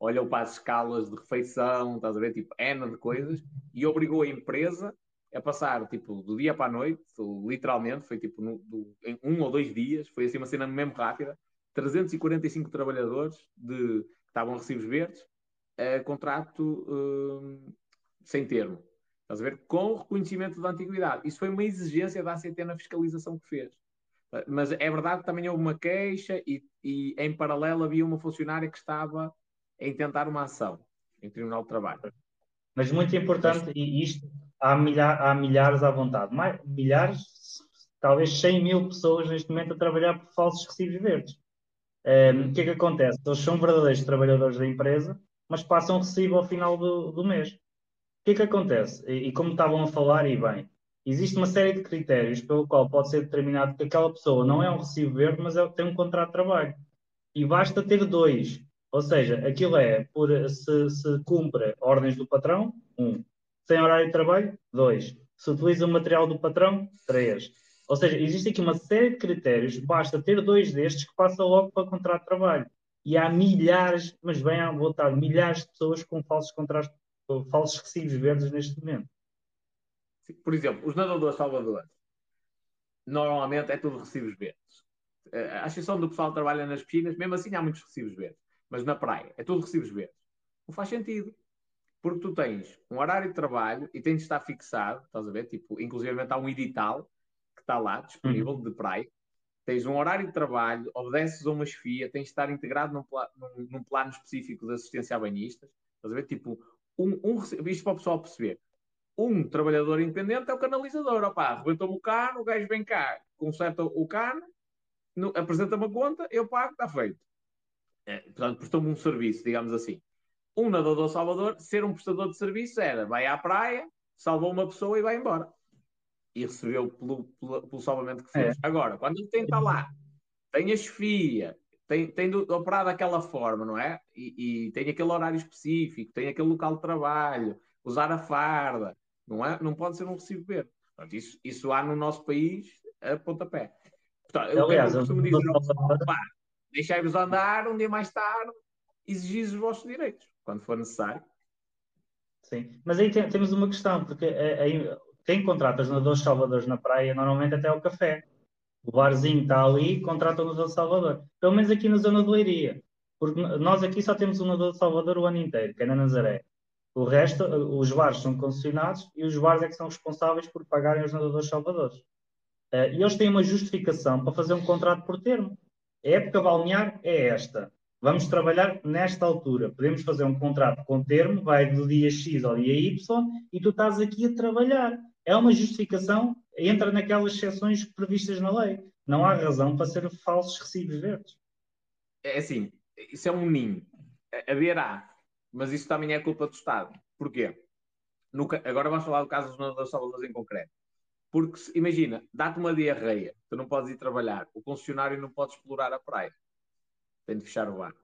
olhou para as escalas de refeição, estás a ver, tipo, N de coisas, e obrigou a empresa a passar, tipo, do dia para a noite, literalmente, foi tipo, no, do, em um ou dois dias, foi assim uma cena mesmo rápida, 345 trabalhadores de, que estavam recibos verdes, uh, contrato uh, sem termo. Estás a ver? Com reconhecimento da antiguidade. Isso foi uma exigência da ACT na fiscalização que fez. Mas é verdade que também houve uma queixa e, e, em paralelo havia uma funcionária que estava a intentar uma ação em Tribunal de Trabalho. Mas muito importante, e isto há, há milhares à vontade, mais, milhares, talvez 100 mil pessoas neste momento a trabalhar por falsos recibos verdes. Um, o que é que acontece? Eles são verdadeiros trabalhadores da empresa, mas passam recibo ao final do, do mês. O que é que acontece? E, e, como estavam a falar, e bem, existe uma série de critérios pelo qual pode ser determinado que aquela pessoa não é um recibo verde, mas é, tem um contrato de trabalho. E basta ter dois. Ou seja, aquilo é por se, se cumpre ordens do patrão, um. Sem horário de trabalho, dois. Se utiliza o material do patrão, três. Ou seja, existe aqui uma série de critérios, basta ter dois destes que passa logo para contrato de trabalho. E há milhares, mas bem à vontade, milhares de pessoas com falsos contratos, falsos recibos verdes neste momento. Por exemplo, os nadadores salvadores, normalmente é tudo recibos verdes. A exceção do pessoal que trabalha nas piscinas, mesmo assim há muitos recibos verdes. Mas na praia, é tudo recibos verdes. Não faz sentido. Porque tu tens um horário de trabalho e tens de estar fixado, estás a ver? Tipo, inclusive há um edital que está lá, disponível, uhum. de praia. Tens um horário de trabalho, obedeces a uma chefia, tens de estar integrado num, pla num, num plano específico de assistência a banhistas. Estás a ver? Tipo, um, um, isto para o pessoal perceber. Um trabalhador independente é o canalizador. Opá, arrebentou-me o cano, o gajo vem cá, conserta o cano, apresenta-me a conta, eu pago, está feito. É, portanto, prestou-me um serviço, digamos assim. Um nadador salvador, ser um prestador de serviço era vai à praia, salvou uma pessoa e vai embora e recebeu pelo, pelo, pelo salvamento que fez. É. Agora, quando ele tenta lá, tem a chefia, tem, tem operado daquela forma, não é? E, e, tem aquele horário específico, tem aquele local de trabalho, usar a farda, não é? Não pode ser um recibo verde. Portanto, isso, isso há no nosso país a pontapé. Portanto, eu, Aliás, costumo dizer, deixai-vos andar um dia mais tarde, exigis os vossos direitos, quando for necessário. Sim, mas aí tem, temos uma questão, porque aí, quem contrata os nadadores salvadores na praia normalmente até é o café. O barzinho está ali, contrata o nadador salvador. Pelo menos aqui na zona de Leiria. Porque nós aqui só temos um nadador salvador o ano inteiro, que é na Nazaré. O resto, os bares são concessionados e os bares é que são responsáveis por pagarem os nadadores salvadores. Uh, e eles têm uma justificação para fazer um contrato por termo. A época balnear é esta. Vamos trabalhar nesta altura. Podemos fazer um contrato com termo, vai do dia X ao dia Y, e tu estás aqui a trabalhar é uma justificação, entra naquelas exceções previstas na lei. Não há razão para ser falsos recibos verdes. É assim, isso é um ninho. Haverá, mas isso também é culpa do Estado. Porquê? No, agora vamos falar do caso dos Salvadores em concreto. Porque, imagina, dá-te uma diarreia, tu não podes ir trabalhar, o concessionário não pode explorar a praia. Tem de fechar o bar.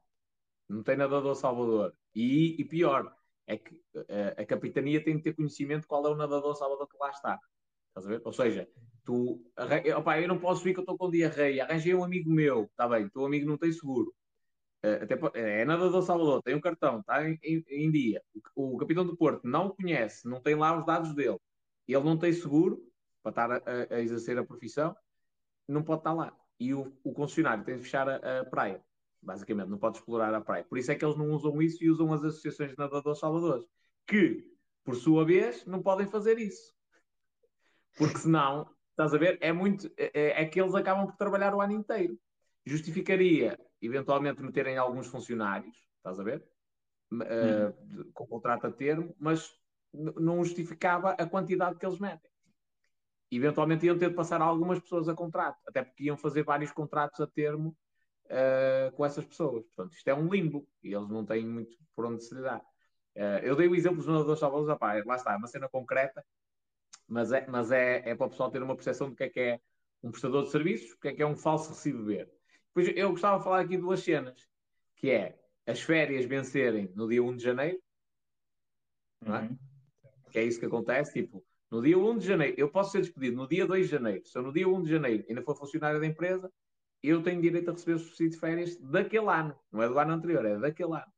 Não tem nadador Salvador. E, e pior, é que a, eh, a capitania tem de ter conhecimento qual é o nadador salvador que lá está. Estás a ver? Ou seja, tu, opa, eu não posso ir que eu estou com diarreia, arranjei um amigo meu, está bem, teu amigo não tem seguro. Uh, até, é nadador Salvador, tem um cartão, está em, em, em, dia. O, o, capitão do Porto não conhece, não tem lá os dados dele. Ele não tem seguro para estar a, a exercer a profissão, não pode estar lá. E o, o concessionário tem de fechar a, a praia basicamente, não pode explorar a praia. Por isso é que eles não usam isso e usam as associações de nadadores salvadores, que, por sua vez, não podem fazer isso. Porque senão, estás a ver, é muito. É, é que eles acabam por trabalhar o ano inteiro. Justificaria, eventualmente, meterem alguns funcionários, estás a ver? uh, com contrato a termo, mas não justificava a quantidade que eles metem. Eventualmente iam ter de passar algumas pessoas a contrato, até porque iam fazer vários contratos a termo uh, com essas pessoas. Portanto, isto é um limbo e eles não têm muito por onde se lhe dar. Uh, eu dei o exemplo dos nadadores salvadores, lá está, é uma cena concreta, mas, é, mas é, é para o pessoal ter uma percepção do que é que é um prestador de serviços, o que é que é um falso recibo verde. Depois eu gostava de falar aqui de duas cenas, que é as férias vencerem no dia 1 de janeiro, não é? Uhum. Que é isso que acontece, tipo, no dia 1 de janeiro, eu posso ser despedido no dia 2 de janeiro. Se eu no dia 1 de janeiro ainda for funcionário da empresa, eu tenho direito a receber o subsídio de férias daquele ano. Não é do ano anterior, é daquele ano.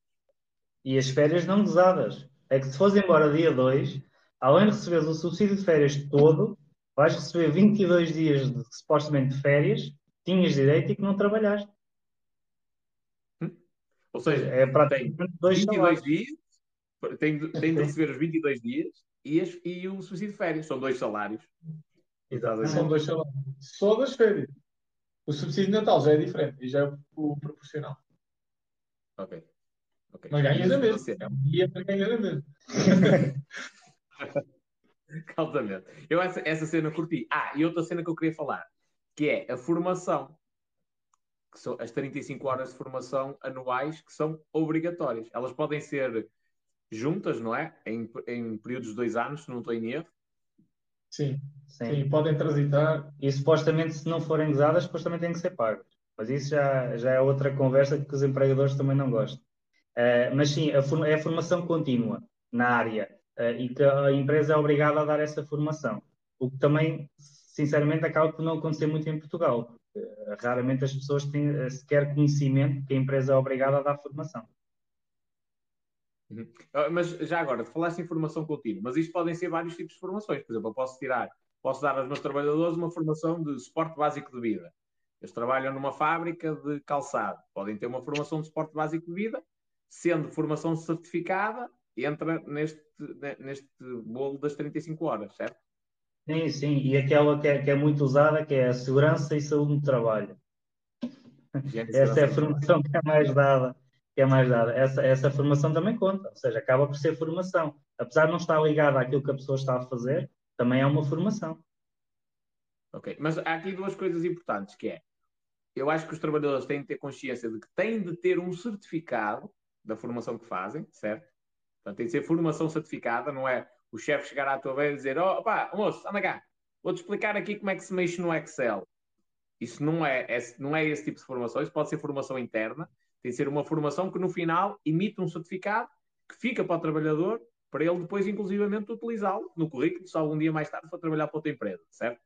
E as férias não gozadas. É que se fores embora dia 2, além de receberes o subsídio de férias todo, vais receber 22 dias de, supostamente de férias, tinhas direito e que não trabalhaste. Hum? Ou seja, é praticamente dois 22 salários. dias, tem, tem de receber os 22 dias e, as, e o subsídio de férias. São dois salários. Exatamente. São dois salários. Só das férias. O subsídio de Natal já é diferente e já é o proporcional. Ok. okay. Mas ganhas a mesma. É um dia para ganhar a mesma. Altamente. Eu essa, essa cena curti. Ah, e outra cena que eu queria falar, que é a formação. Que são as 35 horas de formação anuais que são obrigatórias. Elas podem ser juntas, não é? Em, em períodos de dois anos, se não estou em erro. Sim, sim, sim, podem transitar. E supostamente, se não forem usadas, depois também têm que ser pagas. Mas isso já, já é outra conversa que os empregadores também não gostam. Uh, mas sim, a, é a formação contínua na área uh, e que a empresa é obrigada a dar essa formação. O que também, sinceramente, acaba por não acontecer muito em Portugal. Uh, raramente as pessoas têm sequer conhecimento que a empresa é obrigada a dar formação. Uhum. Ah, mas já agora, falaste em formação contínua, mas isto podem ser vários tipos de formações. Por exemplo, eu posso tirar, posso dar aos meus trabalhadores uma formação de suporte básico de vida. Eles trabalham numa fábrica de calçado, podem ter uma formação de suporte básico de vida, sendo formação certificada, entra neste, neste bolo das 35 horas, certo? Sim, sim, e aquela que é, que é muito usada, que é a segurança e saúde no trabalho. Essa é a formação que é mais dada que é mais dada. Essa, essa formação também conta, ou seja, acaba por ser formação. Apesar de não estar ligada àquilo que a pessoa está a fazer, também é uma formação. Ok, mas há aqui duas coisas importantes, que é, eu acho que os trabalhadores têm de ter consciência de que têm de ter um certificado da formação que fazem, certo? Portanto, tem de ser formação certificada, não é o chefe chegar à tua vez e dizer, oh, pá, moço, anda cá, vou-te explicar aqui como é que se mexe no Excel. Isso não é, é, não é esse tipo de formação, isso pode ser formação interna, tem de ser uma formação que no final emite um certificado que fica para o trabalhador para ele depois, inclusivamente, utilizá-lo no currículo, se algum dia mais tarde for trabalhar para outra empresa, certo?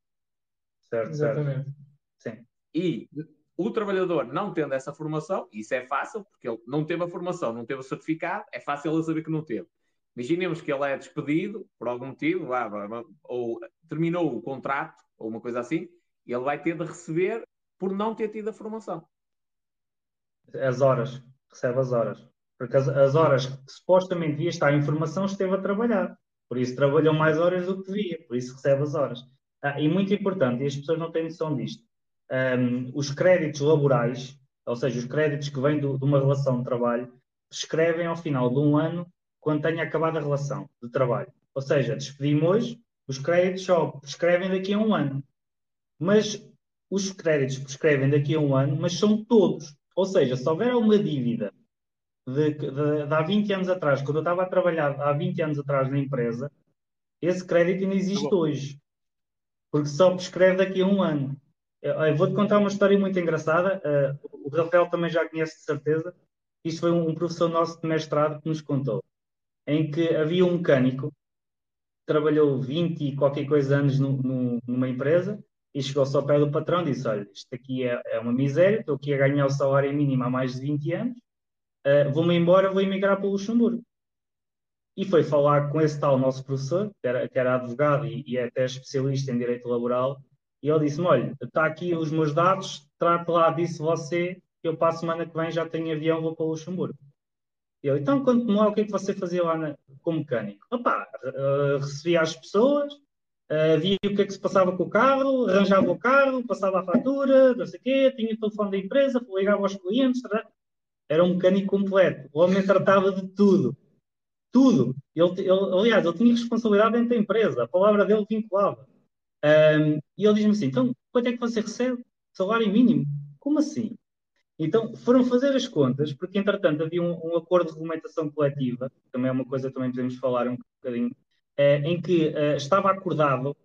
Certo, Exatamente. Sim. E o trabalhador não tendo essa formação, isso é fácil, porque ele não teve a formação, não teve o certificado, é fácil ele saber que não teve. Imaginemos que ele é despedido por algum motivo, ou terminou o contrato, ou uma coisa assim, e ele vai ter de receber por não ter tido a formação as horas, recebe as horas. Porque as, as horas que supostamente devia estar em formação esteve a trabalhar. Por isso trabalhou mais horas do que devia, por isso recebe as horas. Ah, e muito importante, e as pessoas não têm noção disto, um, os créditos laborais, ou seja, os créditos que vêm do, de uma relação de trabalho, escrevem ao final de um ano quando tenha acabado a relação de trabalho. Ou seja, despedimos hoje, os créditos só prescrevem daqui a um ano. Mas os créditos prescrevem daqui a um ano, mas são todos. Ou seja, se houver uma dívida de, de, de, há 20 anos atrás, quando eu estava a trabalhar há 20 anos atrás na empresa, esse crédito ainda existe tá hoje. Porque só prescreve daqui a um ano. Eu vou-te contar uma história muito engraçada. Uh, o Rafael também já conhece de certeza. Isto foi um, um professor nosso de mestrado que nos contou. Em que havia um mecânico que trabalhou 20 e qualquer coisa anos no, no, numa empresa e chegou-se ao pé do patrão e disse: Olha, isto aqui é, é, uma miséria, estou aqui a ganhar o salário mínimo há mais de 20 anos, uh, vou-me embora, vou emigrar para o Luxemburgo. E foi falar com esse tal nosso professor, que era, que era advogado e, e é até especialista em direito laboral, e ele disse-me: Olha, está aqui os meus dados, trate lá disso você, eu para a semana que vem já tenho avião, vou para o Luxemburgo. Eu, então, conte-me lá o que é que você fazia lá na, como mecânico. Opa, uh, recebia as pessoas, Uh, via o que é que se passava com o carro, arranjava o carro, passava a fatura, não sei o quê, tinha o telefone da empresa, ligava aos clientes. Era um mecânico completo. O homem tratava de tudo. Tudo. Ele, ele, aliás, ele tinha responsabilidade dentro da empresa. A palavra dele vinculava. Um, e ele diz-me assim: então, quanto é que você recebe? Salário mínimo? Como assim? Então, foram fazer as contas, porque entretanto havia um, um acordo de regulamentação coletiva, também é uma coisa que também podemos falar um bocadinho, eh, em que eh, estava acordado,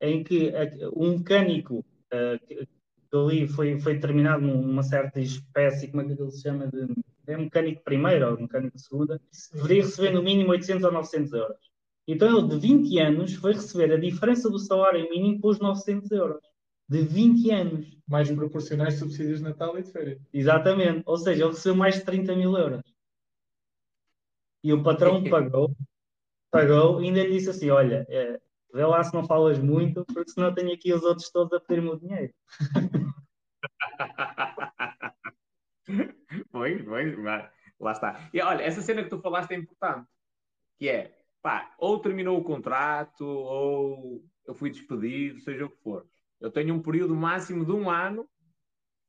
em que eh, um mecânico eh, que, ali foi, foi determinado numa certa espécie, como é que ele se chama, de é mecânico primeiro ou mecânico segunda, deveria receber no mínimo 800 ou 900 euros. Então ele, de 20 anos, foi receber a diferença do salário mínimo pelos 900 euros. De 20 anos. Mais proporcionais subsídios de Natal e de férias. Exatamente. Ou seja, ele recebeu mais de 30 mil euros. E o patrão pagou, pagou e ainda lhe disse assim: Olha, é, vê lá se não falas muito, porque senão tenho aqui os outros todos a pedir-me o dinheiro. pois, pois, lá está. E olha, essa cena que tu falaste é importante, que é, pá, ou terminou o contrato, ou eu fui despedido, seja o que for. Eu tenho um período máximo de um ano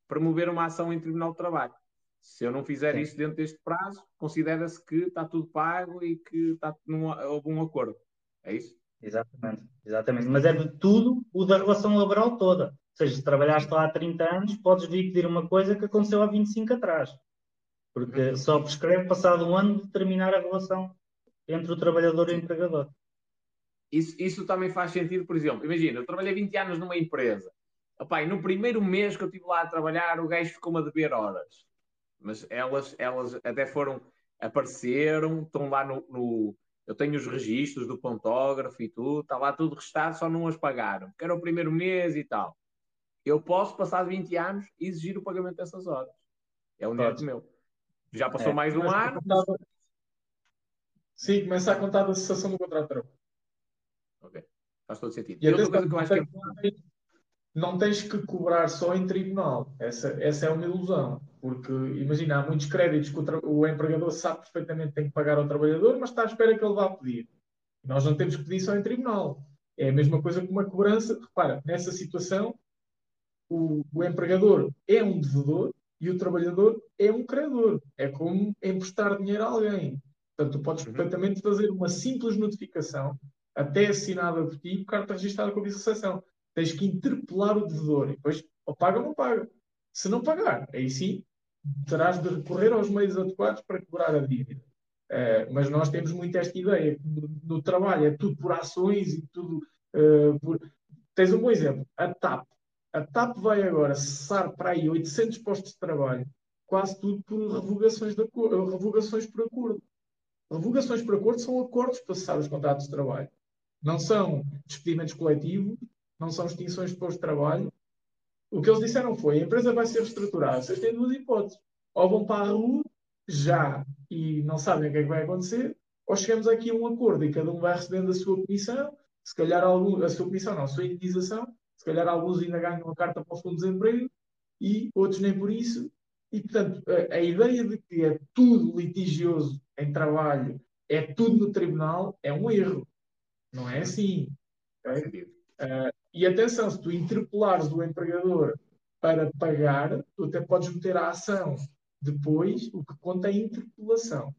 para mover uma ação em Tribunal de Trabalho. Se eu não fizer Sim. isso dentro deste prazo, considera-se que está tudo pago e que está, num, houve um acordo. É isso? Exatamente, exatamente. Mas é de tudo o da relação laboral toda. Ou seja, se trabalhaste lá há 30 anos, podes vir pedir uma coisa que aconteceu há 25 atrás. Porque só prescreve passado um ano de terminar a relação entre o trabalhador e o empregador. Isso, isso também faz sentido, por exemplo, imagina, eu trabalhei 20 anos numa empresa. Opa, no primeiro mês que eu estive lá a trabalhar, o gajo ficou-me a dever horas. Mas elas, elas até foram, apareceram, estão lá no, no eu tenho os registros do pontógrafo e tudo, está lá tudo restado, só não as pagaram, que era o primeiro mês e tal. Eu posso, passar 20 anos, exigir o pagamento dessas horas. É um direito meu. Já passou é, mais de um ano. Sim, começa a contar da cessação do contrato de trabalho. Ok, faz todo sentido. E, e outra coisa que eu acho que é não tens que cobrar só em tribunal. Essa, essa é uma ilusão. Porque, imagina, há muitos créditos que o, o, empregador sabe perfeitamente que tem que pagar ao trabalhador, mas está à espera que ele vá pedir. Nós não temos que pedir só em tribunal. É a mesma coisa que uma cobrança. Repara, nessa situação, o, o empregador é um devedor e o trabalhador é um credor. É como emprestar dinheiro a alguém. Portanto, tu podes uhum. perfeitamente fazer uma simples notificação, até assinada por ti, carta registrada com a recepção tens que interpelar o devedor e depois ou paga ou não paga. Se não pagar, aí sim terás de recorrer aos meios adequados para cobrar a dívida. Uh, mas nós temos muito esta ideia no, trabalho é tudo por ações e tudo uh, por. Tens um bom exemplo, a TAP. A TAP vai agora cessar para aí 800 postos de trabalho, quase tudo por revogações, de revogações por acordo. Revogações por acordo são acordos para cessar os contratos de trabalho. Não são despedimentos coletivos, não são extinções de postos de trabalho. O que eles disseram foi: a empresa vai ser reestruturada. Vocês têm duas hipóteses. Ou vão para a rua já e não sabem o que é que vai acontecer, ou chegamos aqui a um acordo e cada um vai recebendo a sua comissão, se calhar algum, a sua comissão, não, a sua indenização, se calhar alguns ainda ganham uma carta para o fundo de desemprego e outros nem por isso. E, portanto, a, a ideia de que é tudo litigioso em trabalho, é tudo no tribunal, é um erro. Não é assim. Okay? Uh, e atenção, se tu interpelares o empregador para pagar, tu até podes meter a ação depois, o que conta é a interpelação.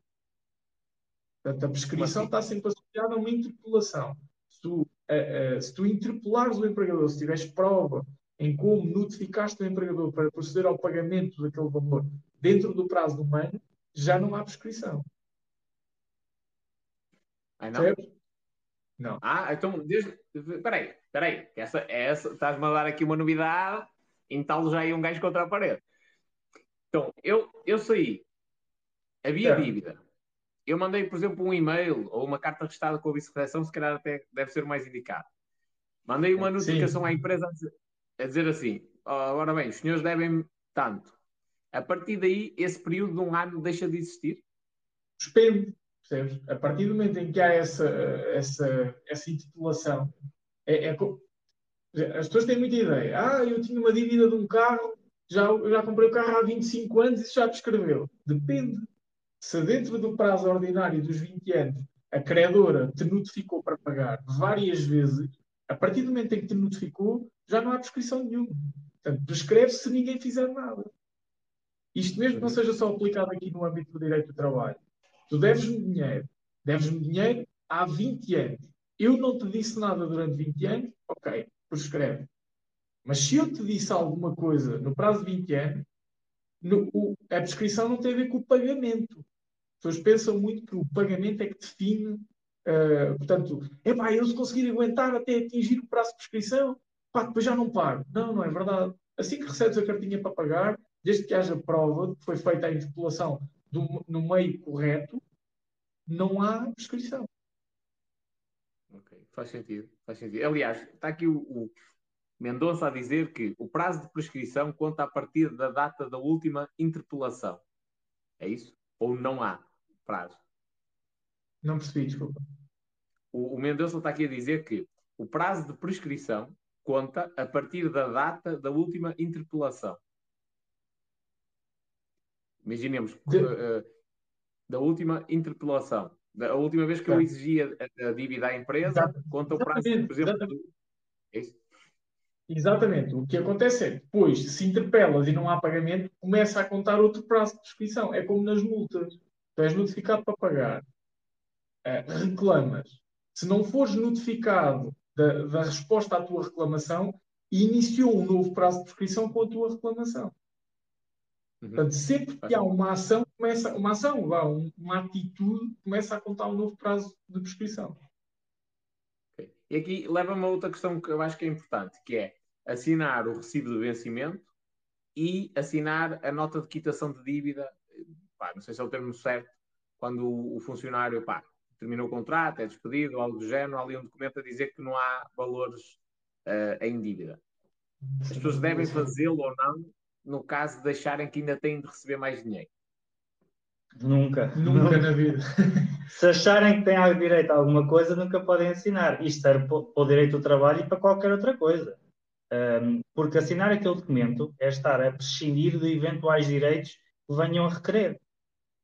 Portanto, a prescrição está sempre associada a uma interpelação. Se tu, uh, uh, se tu interpelares o empregador, se tiveres prova em como notificaste o empregador para proceder ao pagamento daquele valor dentro do prazo de um ano, já não há prescrição. Ai, não? Não. Ah, então, desde. Peraí, peraí. Essa, essa, estás-me a dar aqui uma novidade, então já ia um gajo contra a parede. Então, eu, eu saí. Havia é. dívida. Eu mandei, por exemplo, um e-mail ou uma carta registada com a vice-redação, se calhar até deve ser o mais indicado. Mandei uma notificação Sim. à empresa a dizer, a dizer assim: oh, agora bem, os senhores devem tanto. A partir daí, esse período de um ano deixa de existir? Depende. Percebes? A partir do momento em que há essa, essa, essa intitulação, é, é, as pessoas têm muita ideia. Ah, eu tinha uma dívida de um carro, já, já comprei o carro há 25 anos e já prescreveu. Depende. Se dentro do prazo ordinário dos 20 anos a credora te notificou para pagar várias vezes, a partir do momento em que te notificou, já não há prescrição nenhuma. Portanto, prescreve se ninguém fizer nada. Isto mesmo não seja só aplicado aqui no âmbito do direito do trabalho. Tu deves-me dinheiro, deves-me dinheiro há 20 anos. Eu não te disse nada durante 20 anos, ok, prescreve. Mas se eu te disse alguma coisa no prazo de 20 anos, no, o, a prescrição não tem a ver com o pagamento. As pessoas pensam muito que o pagamento é que define, uh, portanto, é pá, eu se conseguir aguentar até atingir o prazo de prescrição, pá, depois já não pago. Não, não é verdade. Assim que recebes a cartinha para pagar, desde que haja prova de que foi feita a interpolação do, no meio correto, não há prescrição. Ok, faz sentido, faz sentido. Aliás, está aqui o, o Mendonça a dizer que o prazo de prescrição conta a partir da data da última interpelação. É isso? Ou não há prazo? Não percebi, desculpa. O, o Mendonça está aqui a dizer que o prazo de prescrição conta a partir da data da última interpelação. Imaginemos uh, da última interpelação. Da última vez que eu exigia a, a dívida à empresa, Exato. conta o prazo, por exemplo. Exatamente. É isso? Exatamente. O que acontece é depois, se interpelas e não há pagamento, começa a contar outro prazo de prescrição. É como nas multas. Tu és notificado para pagar, uh, reclamas. Se não fores notificado da, da, resposta à tua reclamação, iniciou um novo prazo de prescrição com a tua reclamação. Uhum. Portanto, sempre que há uma ação, começa, uma ação, uma atitude, começa a contar um novo prazo de prescrição. Okay. E aqui leva-me a outra questão que eu acho que é importante, que é assinar o recibo de vencimento e assinar a nota de quitação de dívida, pá, não sei se é o termo certo, quando o, funcionário pá, terminou o contrato, é despedido, algo do género, há ali um documento a dizer que não há valores uh, em dívida. As pessoas devem fazê-lo ou não, no caso de deixarem que ainda têm de receber mais dinheiro. Nunca. Nunca, nunca. na vida. Se acharem que têm direito a alguma coisa, nunca podem assinar. Isto serve para o direito do trabalho e para qualquer outra coisa. Um, porque assinar aquele documento é estar a prescindir de eventuais direitos que venham a requerer.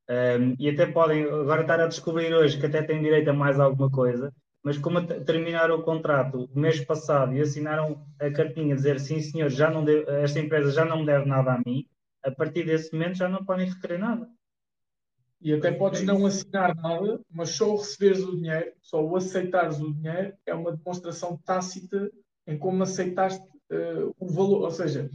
Um, e até podem agora estar a descobrir hoje que até têm direito a mais alguma coisa, mas como terminaram o contrato o mês passado e assinaram a cartinha a dizer sim senhor, já não deve, esta empresa já não me deve nada a mim, a partir desse momento já não podem requerer nada. E até podes não assinar nada, mas só o receberes o dinheiro, só o aceitares o dinheiro, é uma demonstração tácita em como aceitaste uh, o valor. Ou seja,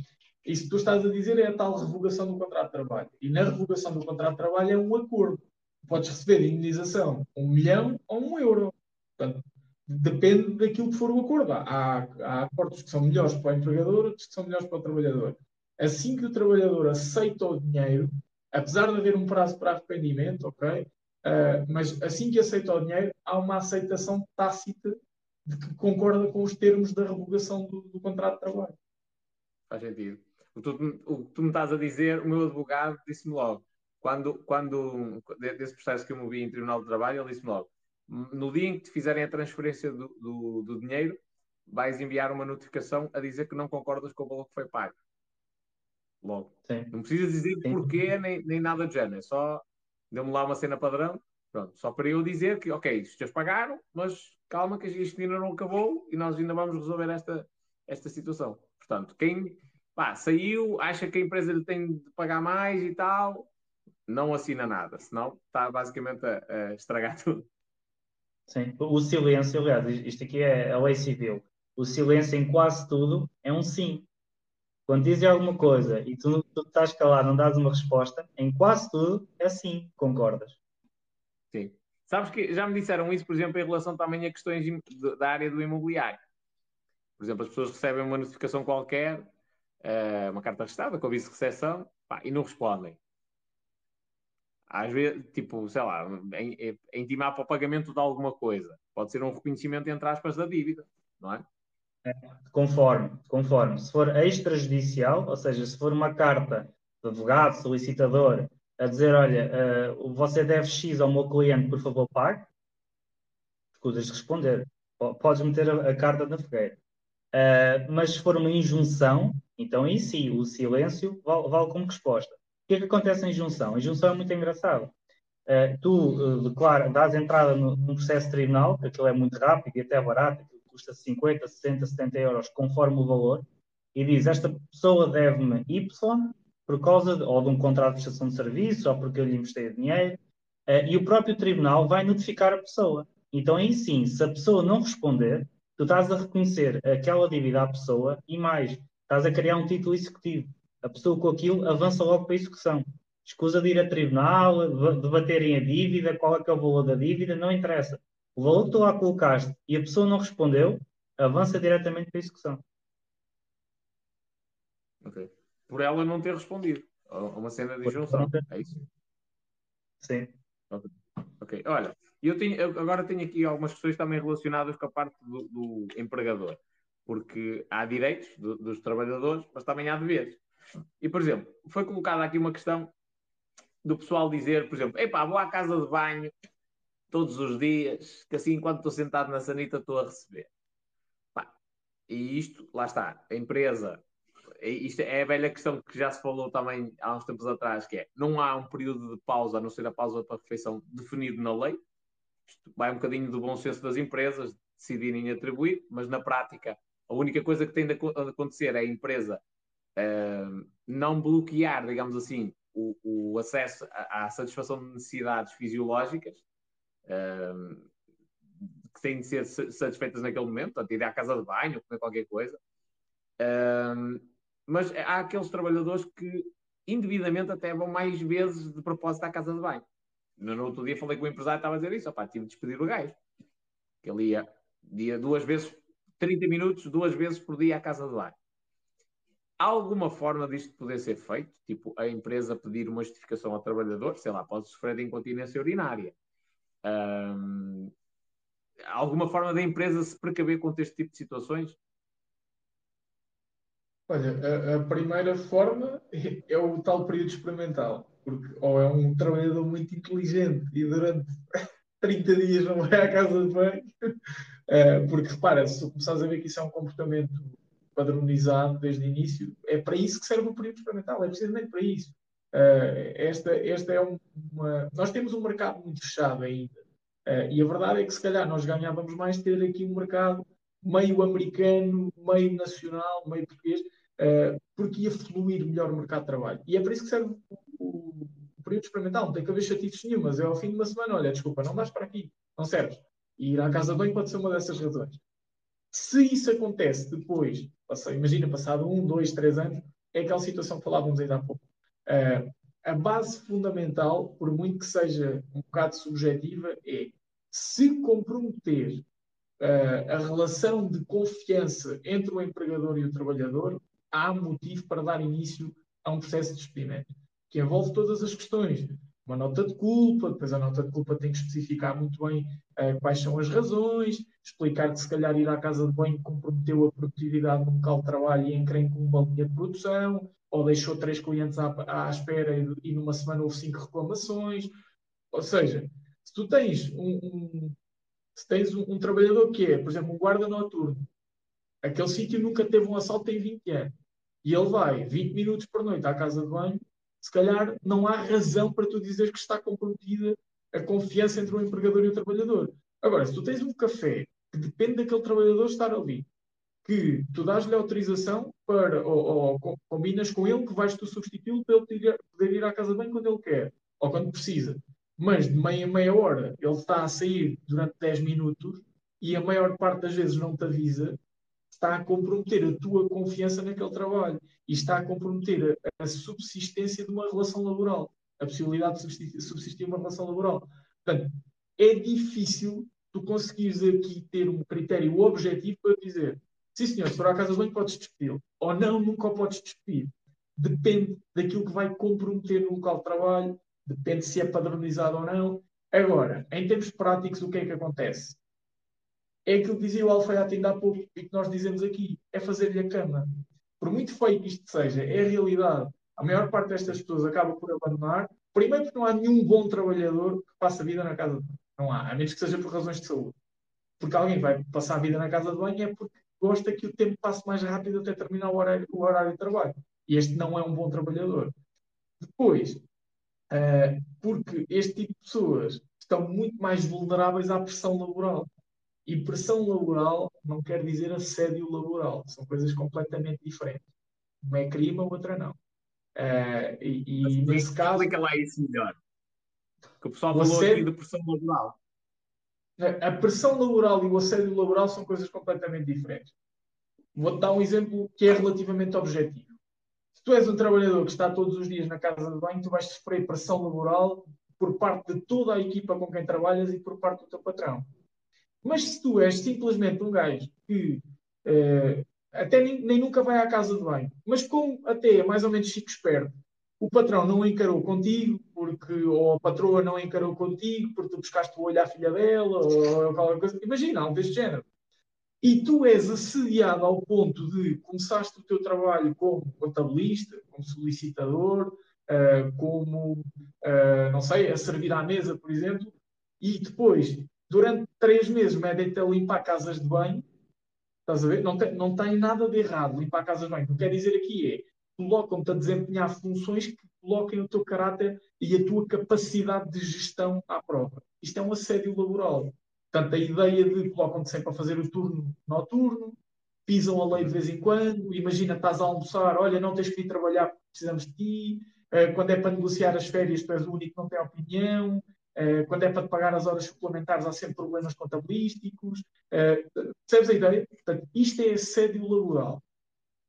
isso que tu estás a dizer é a tal revogação do contrato de trabalho. E na revogação do contrato de trabalho é um acordo. Podes receber de indenização um milhão ou um euro. Portanto, depende daquilo que for o acordo. Há, há acordos que são melhores para o empregador, outros que são melhores para o trabalhador. Assim que o trabalhador aceita o dinheiro, apesar de haver um prazo para arrependimento, ok? Uh, mas assim que aceita o dinheiro, há uma aceitação tácita de que concorda com os termos da revogação do, do contrato de trabalho. Faz sentido. O que, tu, o que tu me estás a dizer, o meu advogado disse-me logo, quando, quando desse processo que eu me vi em Tribunal de Trabalho, ele disse-me logo: no dia em que te fizerem a transferência do, do, do, dinheiro, vais enviar uma notificação a dizer que não concordas com o valor que foi pago. Logo. Sim. Não precisas dizer Sim. porquê nem, nem nada do género. É só deu-me lá uma cena padrão. Pronto, só para eu dizer que, ok, isto eles pagaram, mas calma que isto ainda não acabou e nós ainda vamos resolver esta, esta situação. Portanto, quem pá, saiu, acha que a empresa lhe tem de pagar mais e tal, não assina nada, senão está basicamente a, a estragar tudo. Sim, o silêncio, aliás, isto aqui é a lei civil. O silêncio em quase tudo é um sim. Quando dizem alguma coisa e tu, tu estás calado, não dás uma resposta, em quase tudo é sim, concordas. Sim. Sabes que já me disseram isso, por exemplo, em relação também a questões da área do imobiliário. Por exemplo, as pessoas recebem uma notificação qualquer, eh, uma carta registrada com aviso de recepção, e não respondem às vezes, tipo, sei lá, é, é intimar para o pagamento de alguma coisa. Pode ser um reconhecimento, entre aspas, da dívida, não é? é conforme, conforme. Se for extrajudicial, ou seja, se for uma carta de advogado, solicitador, a dizer, olha, uh, você deve X ao meu cliente, por favor, pague, escusas de responder. Podes meter a, a carta na fogueira. Uh, mas se for uma injunção, então em si, o silêncio vale, vale como resposta que é que acontece em junção? A junção é muito engraçado. Uh, tu uh, declara, dás entrada num processo tribunal, que aquilo é muito rápido e até barato, custa 50, 60, 70 euros conforme o valor, e diz: Esta pessoa deve-me Y, por causa de, ou de um contrato de prestação de serviço, ou porque eu lhe emprestei dinheiro, uh, e o próprio tribunal vai notificar a pessoa. Então, aí sim, se a pessoa não responder, tu estás a reconhecer aquela dívida à pessoa e mais, estás a criar um título executivo. A pessoa com aquilo avança logo para a execução. Escusa de ir a tribunal, debaterem a dívida, qual é que é o valor da dívida, não interessa. O valor que tu lá colocaste e a pessoa não respondeu, avança diretamente para a execução. Ok. Por ela não ter respondido. Uma cena de injunção. É isso? Sim. Ok. Olha, eu tenho, eu agora tenho aqui algumas questões também relacionadas com a parte do, do empregador. Porque há direitos do, dos trabalhadores, mas também há deveres. E, por exemplo, foi colocada aqui uma questão do pessoal dizer, por exemplo, epá, vou à casa de banho todos os dias, que assim enquanto estou sentado na sanita estou a receber. Pá, e isto, lá está, a empresa, isto é a velha questão que já se falou também há uns tempos atrás, que é, não há um período de pausa, a não ser a pausa para a refeição, definido na lei. Isto vai um bocadinho do bom senso das empresas, decidirem atribuir, mas na prática, a única coisa que tem de acontecer é a empresa uh, não bloquear, digamos assim, o, o acesso à, à, satisfação de necessidades fisiológicas uh, que têm de ser satisfeitas naquele momento, portanto, ir à casa de banho, comer qualquer coisa. Uh, mas há aqueles trabalhadores que indevidamente até vão mais vezes de propósito à casa de banho. No outro dia falei com o empresário estava a dizer isso, opá, tive de despedir o gajo. Que ele ia, ia duas vezes, 30 minutos, duas vezes por dia à casa de banho. Há alguma forma disto poder ser feito? Tipo, a empresa pedir uma justificação ao trabalhador, sei lá, pode sofrer de incontinência urinária. Um, alguma forma da empresa se precaver contra este tipo de situações? Olha, a, a, primeira forma é o tal período experimental, porque ou é um trabalhador muito inteligente e durante 30 dias não vai à casa de banho, uh, porque repara, se começares a ver que isso é um comportamento padronizado desde o início. É para isso que serve o período experimental, é precisamente para isso. Uh, esta, esta é uma. Nós temos um mercado muito fechado ainda. Uh, e a verdade é que se calhar nós ganhávamos mais ter aqui um mercado meio americano, meio nacional, meio português, uh, porque ia fluir melhor o mercado de trabalho. E é para isso que serve o, o, o período experimental. Não tem que haver chatices nenhumas. É ao fim de uma semana, olha, desculpa, não vais para aqui, não serves. E ir à casa bem pode ser uma dessas razões. Se isso acontece depois passei, imagina, passado um, dois, três anos, é aquela situação que falávamos ainda há pouco. Uh, a base fundamental, por muito que seja um bocado subjetiva, é se comprometer uh, a relação de confiança entre o empregador e o trabalhador, há motivo para dar início a um processo de despedimento, que envolve todas as questões uma nota de culpa, depois a nota de culpa tem que especificar muito bem uh, quais são as razões, explicar que se calhar ir à casa de banho comprometeu a produtividade no local de trabalho e encrenca uma linha de produção, ou deixou três clientes à, à espera e, e, numa semana houve cinco reclamações. Ou seja, se tu tens um, um se tens um, um, trabalhador que é, por exemplo, um guarda noturno, aquele sítio nunca teve um assalto em 20 anos, e ele vai 20 minutos por noite à casa de banho, se calhar não há razão para tu dizer que está comprometida a confiança entre o empregador e o trabalhador. Agora, se tu tens um café que depende daquele trabalhador estar ali, que tu dás-lhe autorização para, ou, ou, combinas com ele que vais tu substituí-lo para ele poder, ir à casa bem quando ele quer, ou quando precisa. Mas de meia meia hora ele está a sair durante 10 minutos e a maior parte das vezes não te avisa, está a comprometer a tua confiança naquele trabalho e está a comprometer a, a subsistência de uma relação laboral, a possibilidade de subsistir, subsistir uma relação laboral. Portanto, é difícil tu conseguires aqui ter um critério objetivo para dizer sim senhor, se for à casa de banho podes despedi-lo, ou não, nunca o podes despedir. Depende daquilo que vai comprometer no local de trabalho, depende se é padronizado ou não. Agora, em termos práticos, o que é que acontece? É aquilo que dizia o Alfaiate ainda há pouco e que nós dizemos aqui, é fazer-lhe a cama. Por muito feio que isto seja, é a realidade. A maior parte destas pessoas acaba por abandonar, primeiro porque não há nenhum bom trabalhador que passe a vida na casa de banho. Não há, a menos que seja por razões de saúde. Porque alguém vai passar a vida na casa de banho é porque gosta que o tempo passe mais rápido até terminar o horário, o horário de trabalho. E este não é um bom trabalhador. Depois, uh, porque este tipo de pessoas estão muito mais vulneráveis à pressão laboral. E pressão laboral não quer dizer assédio laboral. São coisas completamente diferentes. Uma é crime, a outra não. Uh, e, e nesse caso. Explica lá isso melhor. Que o pessoal falou assédio, aqui de pressão laboral. A pressão laboral e o assédio laboral são coisas completamente diferentes. Vou-te dar um exemplo que é relativamente objetivo. Se tu és um trabalhador que está todos os dias na casa de banho, tu vais sofrer pressão laboral por parte de toda a equipa com quem trabalhas e por parte do teu patrão. Mas se tu és simplesmente um gajo que eh, até nem, nem, nunca vai à casa de banho, mas como até mais ou menos chico esperto, o patrão não encarou contigo, porque, ou a patroa não encarou contigo, porque tu buscaste o olho à filha dela, ou qualquer coisa. Imagina, algo deste género. E tu és assediado ao ponto de começaste o teu trabalho como contabilista, como solicitador, uh, como, uh, não sei, a servir à mesa, por exemplo, e depois, durante três meses, medem-te a limpar casas de banho, estás a ver? Não tem, não tem nada de errado limpar casas de banho. O que quer dizer aqui é colocam-te a desempenhar funções que coloquem o teu caráter e a tua capacidade de gestão à prova. Isto é um assédio laboral. Portanto, a ideia de colocam-te sempre a fazer o turno noturno, pisam a lei de vez em quando, imagina, estás a almoçar, olha, não tens que ir trabalhar, precisamos de ti, uh, quando é para negociar as férias, tu és o único que não tem opinião, uh, quando é para pagar as horas suplementares, há sempre problemas contabilísticos. Uh, percebes a ideia? Portanto, isto é assédio laboral.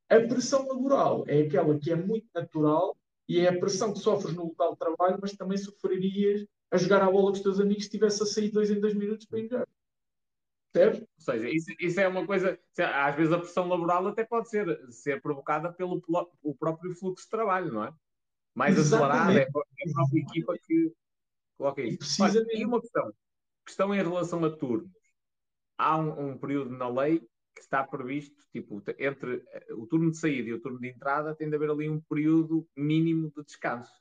A pressão laboral é aquela que é muito natural e é a pressão que sofres no local de trabalho, mas também sofrerias a jogar a bola com os teus amigos se estivesse a sair dois em dois minutos para ir jogar. Percebes? Ou seja, isso, isso, é uma coisa. Às vezes a pressão laboral até pode ser, ser provocada pelo o próprio fluxo de trabalho, não é? Mais acelerado, é a própria equipa que coloca isso. Olha, e uma questão. Questão em relação a turnos. Há um, um período na lei que está previsto, tipo, entre eh, o turno de saída e o turno de entrada, tem de haver ali um período mínimo de descanso.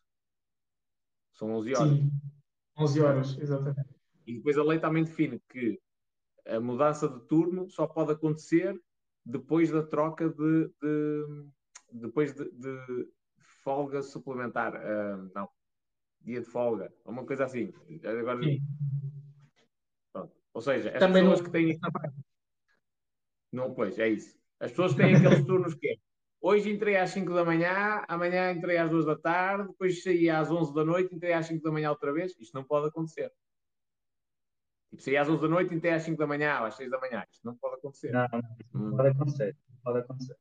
São 11 horas. Sim, 11 horas, exatamente. E depois a lei também define que a mudança de turno só pode acontecer depois da troca de, de depois de, de, folga suplementar. Uh, não, dia de folga, uma coisa assim. Agora, Ou seja, as Também pessoas não... que têm. Não, pois, é isso. As pessoas têm aqueles turnos que é, hoje entrei às 5 da manhã, amanhã entrei às 2 da tarde, depois saí às 11 da noite, entrei às 5 da manhã outra vez. Isto não pode acontecer. Tipo, saí às 11 da noite, entrei às 5 da manhã ou às 6 da manhã. Isto não pode acontecer. Não, não, não pode acontecer. Não pode acontecer.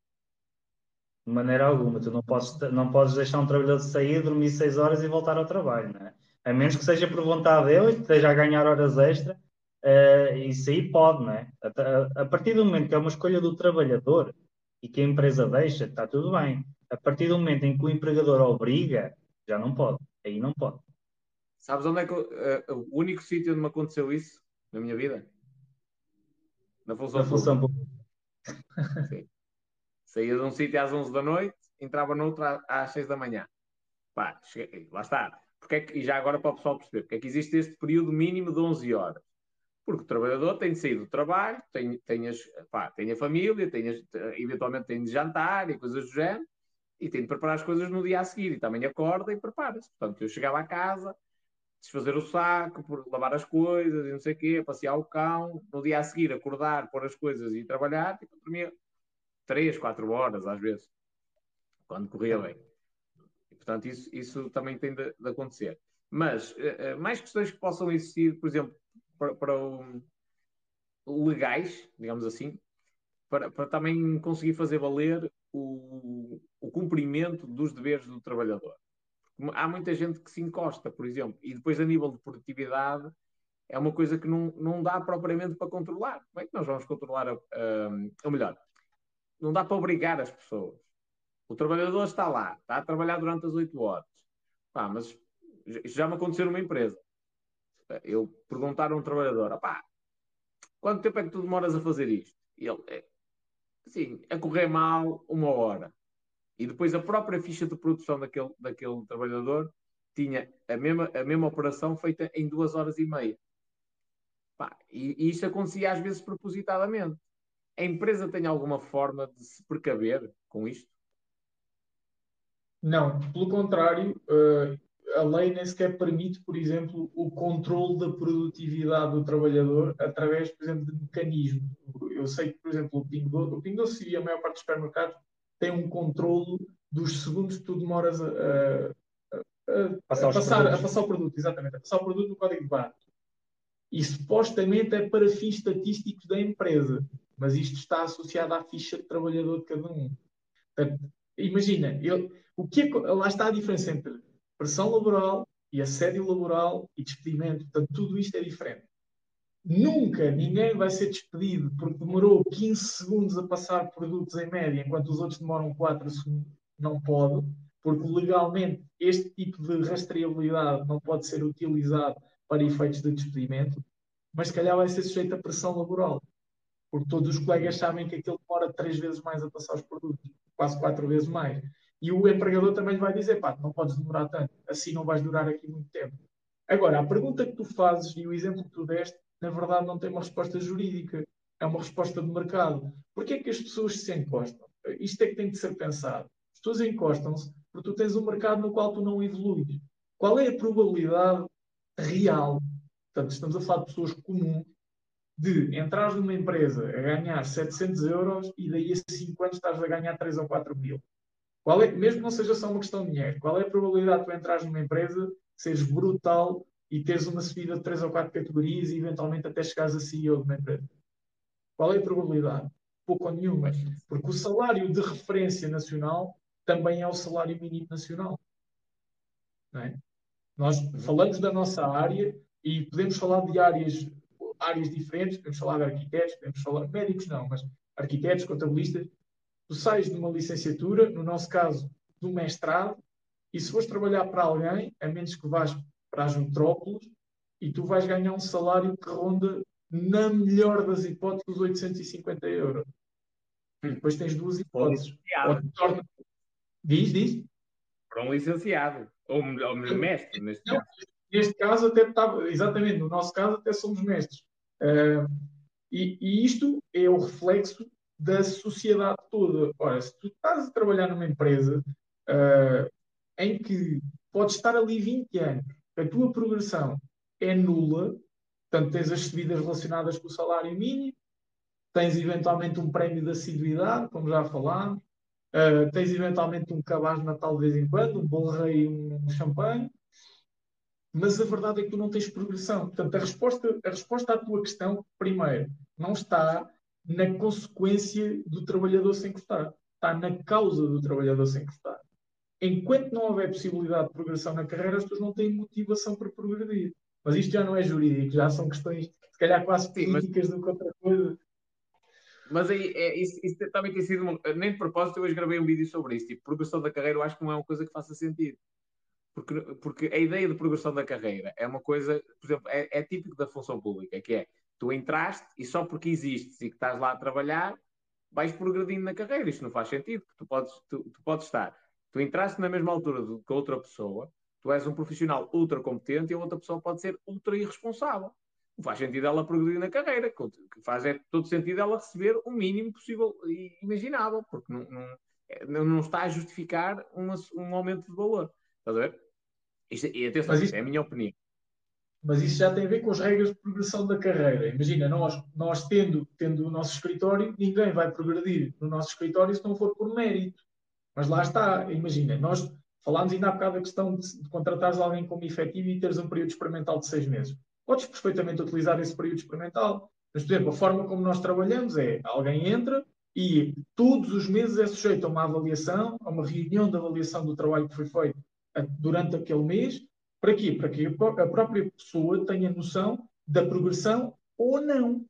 De maneira alguma. Tu não podes, não podes deixar um trabalhador de sair, dormir 6 horas e voltar ao trabalho, não é? A menos que seja por vontade dele, que esteja a ganhar horas extra Uh, isso aí pode, não é? A, a, partir do momento que é uma escolha do trabalhador e que a empresa deixa, está tudo bem. A partir do momento em que o empregador obriga, já não pode. Aí não pode. Sabes onde é que uh, o único sítio onde me aconteceu isso na minha vida? Na função, na função pública. Sim. Saía de um sítio às 11 da noite, entrava noutro às 6 da manhã. Pá, cheguei, lá está. Porque é que, e já agora para o pessoal perceber, porque é que existe este período mínimo de 11 horas? Porque o trabalhador tem de sair do trabalho, tem, tem, as, pá, tem a família, tem as, eventualmente tem de jantar e coisas do género, e tem de preparar as coisas no dia a seguir. E também acorda e prepara-se. Portanto, eu chegava a casa, desfazer o saco, lavar as coisas e não sei o quê, passear o cão, no dia a seguir acordar, pôr as coisas e trabalhar, tipo, dormia três, quatro horas às vezes, quando corria bem. E, portanto, isso, isso também tem de, de acontecer. Mas, uh, mais questões que possam existir, por exemplo, para, para o, legais, digamos assim, para, para também conseguir fazer valer o, o cumprimento dos deveres do trabalhador. Há muita gente que se encosta, por exemplo, e depois a nível de produtividade é uma coisa que não, não dá propriamente para controlar. Como é que nós vamos controlar, a, a, ou melhor, não dá para obrigar as pessoas. O trabalhador está lá, está a trabalhar durante as 8 horas. Pá, mas já me aconteceu numa empresa eu perguntar a um trabalhador, pá, quanto tempo é que tu demoras a fazer isto? E ele, assim, a correr mal, uma hora. E depois a própria ficha de produção daquele, daquele trabalhador tinha a mesma, a mesma operação feita em duas horas e meia. Pá, e, e isto acontecia às vezes propositadamente. A empresa tem alguma forma de se precaver com isto? Não, pelo contrário, uh, a lei nem sequer permite, por exemplo, o controle da produtividade do trabalhador através, por exemplo, de mecanismos. Eu sei que, por exemplo, o Pingo Doce, o Pingo Doce e a maior parte dos supermercados tem um controlo dos segundos que tu demoras a, a, a, passar, a passar, a passar o produto, exatamente, a passar o produto no código de barra. E supostamente é para fins estatísticos da empresa, mas isto está associado à ficha de trabalhador de cada um. Portanto, imagina, eu, o que é, lá está a diferença entre pressão laboral e assédio laboral e despedimento. Portanto, tudo isto é diferente. Nunca ninguém vai ser despedido porque demorou 15 segundos a passar produtos em média, enquanto os outros demoram 4 segundos. Não pode, porque legalmente este tipo de rastreabilidade não pode ser utilizado para efeitos de despedimento, mas se calhar vai ser sujeito a pressão laboral, porque todos os colegas sabem que aquilo demora três vezes mais a passar os produtos, quase quatro vezes mais. E o empregador também vai dizer, pá, não podes demorar tanto, assim não vais durar aqui muito tempo. Agora, a pergunta que tu fazes e o exemplo que tu deste, na verdade não tem uma resposta jurídica, é uma resposta de mercado. Porquê é que as pessoas se encostam? Isto é que tem de ser pensado. As pessoas encostam-se porque tu tens um mercado no qual tu não evolues. Qual é a probabilidade real? Portanto, estamos a falar de pessoas comuns de entrar numa empresa a ganhar 700 euros e daí a 5 anos estás a ganhar 3 ou 4 mil. Qual é, mesmo não seja só uma questão de dinheiro, qual é a probabilidade de tu entrares numa empresa, seres brutal e teres uma subida de 3 ou 4 categorias e eventualmente até chegares a CEO de uma empresa? Qual é a probabilidade? Pouco ou nenhuma. Porque o salário de referência nacional também é o salário mínimo nacional. É? Nós falamos da nossa área e podemos falar de áreas, áreas diferentes, podemos falar de arquitetos, podemos falar de médicos, não, mas arquitetos, contabilistas, tu sais de uma licenciatura, no nosso caso, do mestrado, e se fores trabalhar para alguém, a menos que vás para as metrópoles, e tu vais ganhar um salário que ronda, na melhor das hipóteses, os 850 euros. E depois tens duas hipóteses. Ou torna... Diz, diz. Para um licenciado. Ou, ou mestre, neste caso. Neste caso, até estava, exatamente, no nosso caso, até somos mestres. Uh, e, e, isto é o reflexo da sociedade toda. Ora, se tu estás a trabalhar numa empresa uh, em que podes estar ali 20 anos, a tua progressão é nula, portanto, tens as subidas relacionadas com o salário mínimo, tens eventualmente um prémio de assiduidade, como já falámos, uh, tens eventualmente um cabaz de Natal de vez em quando, um bolo rei e um champanhe, mas a verdade é que tu não tens progressão. Portanto, a resposta, a resposta à tua questão, primeiro, não está na consequência do trabalhador sem encostar. Está na causa do trabalhador sem encostar. Enquanto não houver possibilidade de progressão na carreira, as pessoas não têm motivação para progredir. Mas isto já não é jurídico, já são questões, se calhar, quase políticas Sim, mas... do que outra coisa. Mas aí, é, isso, isso, também tem sido. Nem de propósito, eu hoje gravei um vídeo sobre isso. Tipo, progressão da carreira, eu acho que não é uma coisa que faça sentido. Porque, porque a ideia de progressão da carreira é uma coisa, por exemplo, é, é típico da função pública, que é Tu entraste e só porque existes e que estás lá a trabalhar, vais progredindo na carreira. Isto não faz sentido. Tu podes, tu, tu podes estar. Tu entraste na mesma altura do, que outra pessoa, tu és um profissional ultra competente e a outra pessoa pode ser ultra irresponsável. Faz sentido ela progredir na carreira. O que faz é todo sentido ela receber o mínimo possível e imaginável, porque não, não, é, não está a justificar uma, um aumento de valor. Estás a ver? Isto, e atenção, isto é a minha opinião mas isso já tem a ver com as regras de progressão da carreira. Imagina, nós, nós tendo, tendo o nosso escritório, ninguém vai progredir no nosso escritório se não for por mérito. Mas lá está, imagina, nós falámos ainda há bocado da questão de, de contratares alguém como efetivo e teres um período experimental de seis meses. Podes perfeitamente utilizar esse período experimental. Mas, por exemplo, a forma como nós trabalhamos é alguém entra e todos os meses é sujeito a uma avaliação, a uma reunião de avaliação do trabalho que foi feito durante aquele mês para quê? Para que a própria pessoa tenha noção da progressão ou não.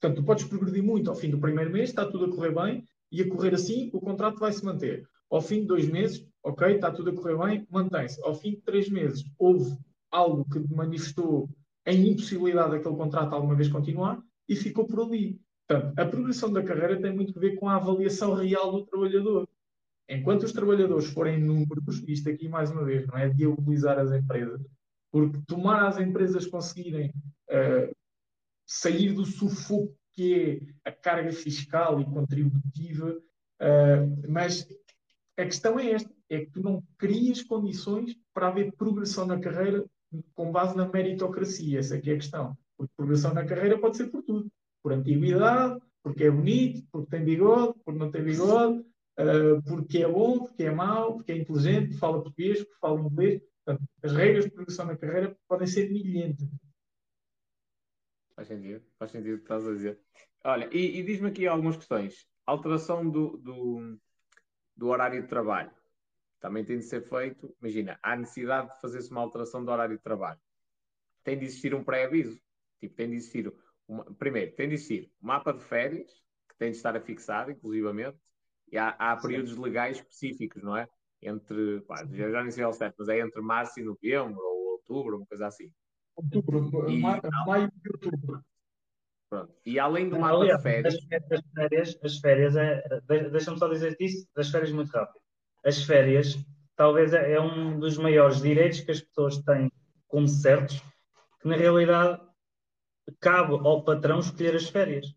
Portanto, tu podes progredir muito ao fim do primeiro mês, está tudo a correr bem, e a correr assim, o contrato vai se manter. Ao fim de dois meses, ok, está tudo a correr bem, mantém-se. Ao fim de três meses, houve algo que manifestou a impossibilidade daquele contrato alguma vez continuar e ficou por ali. Portanto, a progressão da carreira tem muito a ver com a avaliação real do trabalhador. Enquanto os trabalhadores forem números, isto aqui mais uma vez, não é diabolizar as empresas, porque tomar as empresas conseguirem uh, sair do sufoco que é a carga fiscal e contributiva, uh, mas a questão é esta, é que tu não crias condições para haver progressão na carreira com base na meritocracia, essa aqui é a questão. Porque progressão na carreira pode ser por tudo. Por antiguidade, porque é bonito, porque tem bigode, porque não tem bigode, uh, porque é bom, porque é mau, porque é inteligente, porque fala português, porque fala inglês. Portanto, as regras de progressão na carreira podem ser milhentas. Faz sentido, faz sentido o que estás a dizer. Olha, e, e diz-me aqui algumas questões. Alteração do, do, do, horário de trabalho. Também tem de ser feito. Imagina, há necessidade de fazer-se uma alteração do horário de trabalho. Tem de existir um pré-aviso. Tipo, tem de existir. Uma, primeiro, tem de existir um mapa de férias, que tem de estar afixado, inclusivamente. E há, há períodos Sim. legais específicos, não é? Entre, pá, já, já nem sei ao certo, mas é entre março e novembro, ou outubro, uma coisa assim. Outubro, e, maio e outubro. Pronto. E além do mapa Aliás, de férias. As férias, as férias é, deixa-me só dizer isso, das férias muito rápido. As férias, talvez é, é um dos maiores direitos que as pessoas têm como certos, que na realidade cabe ao patrão escolher as férias.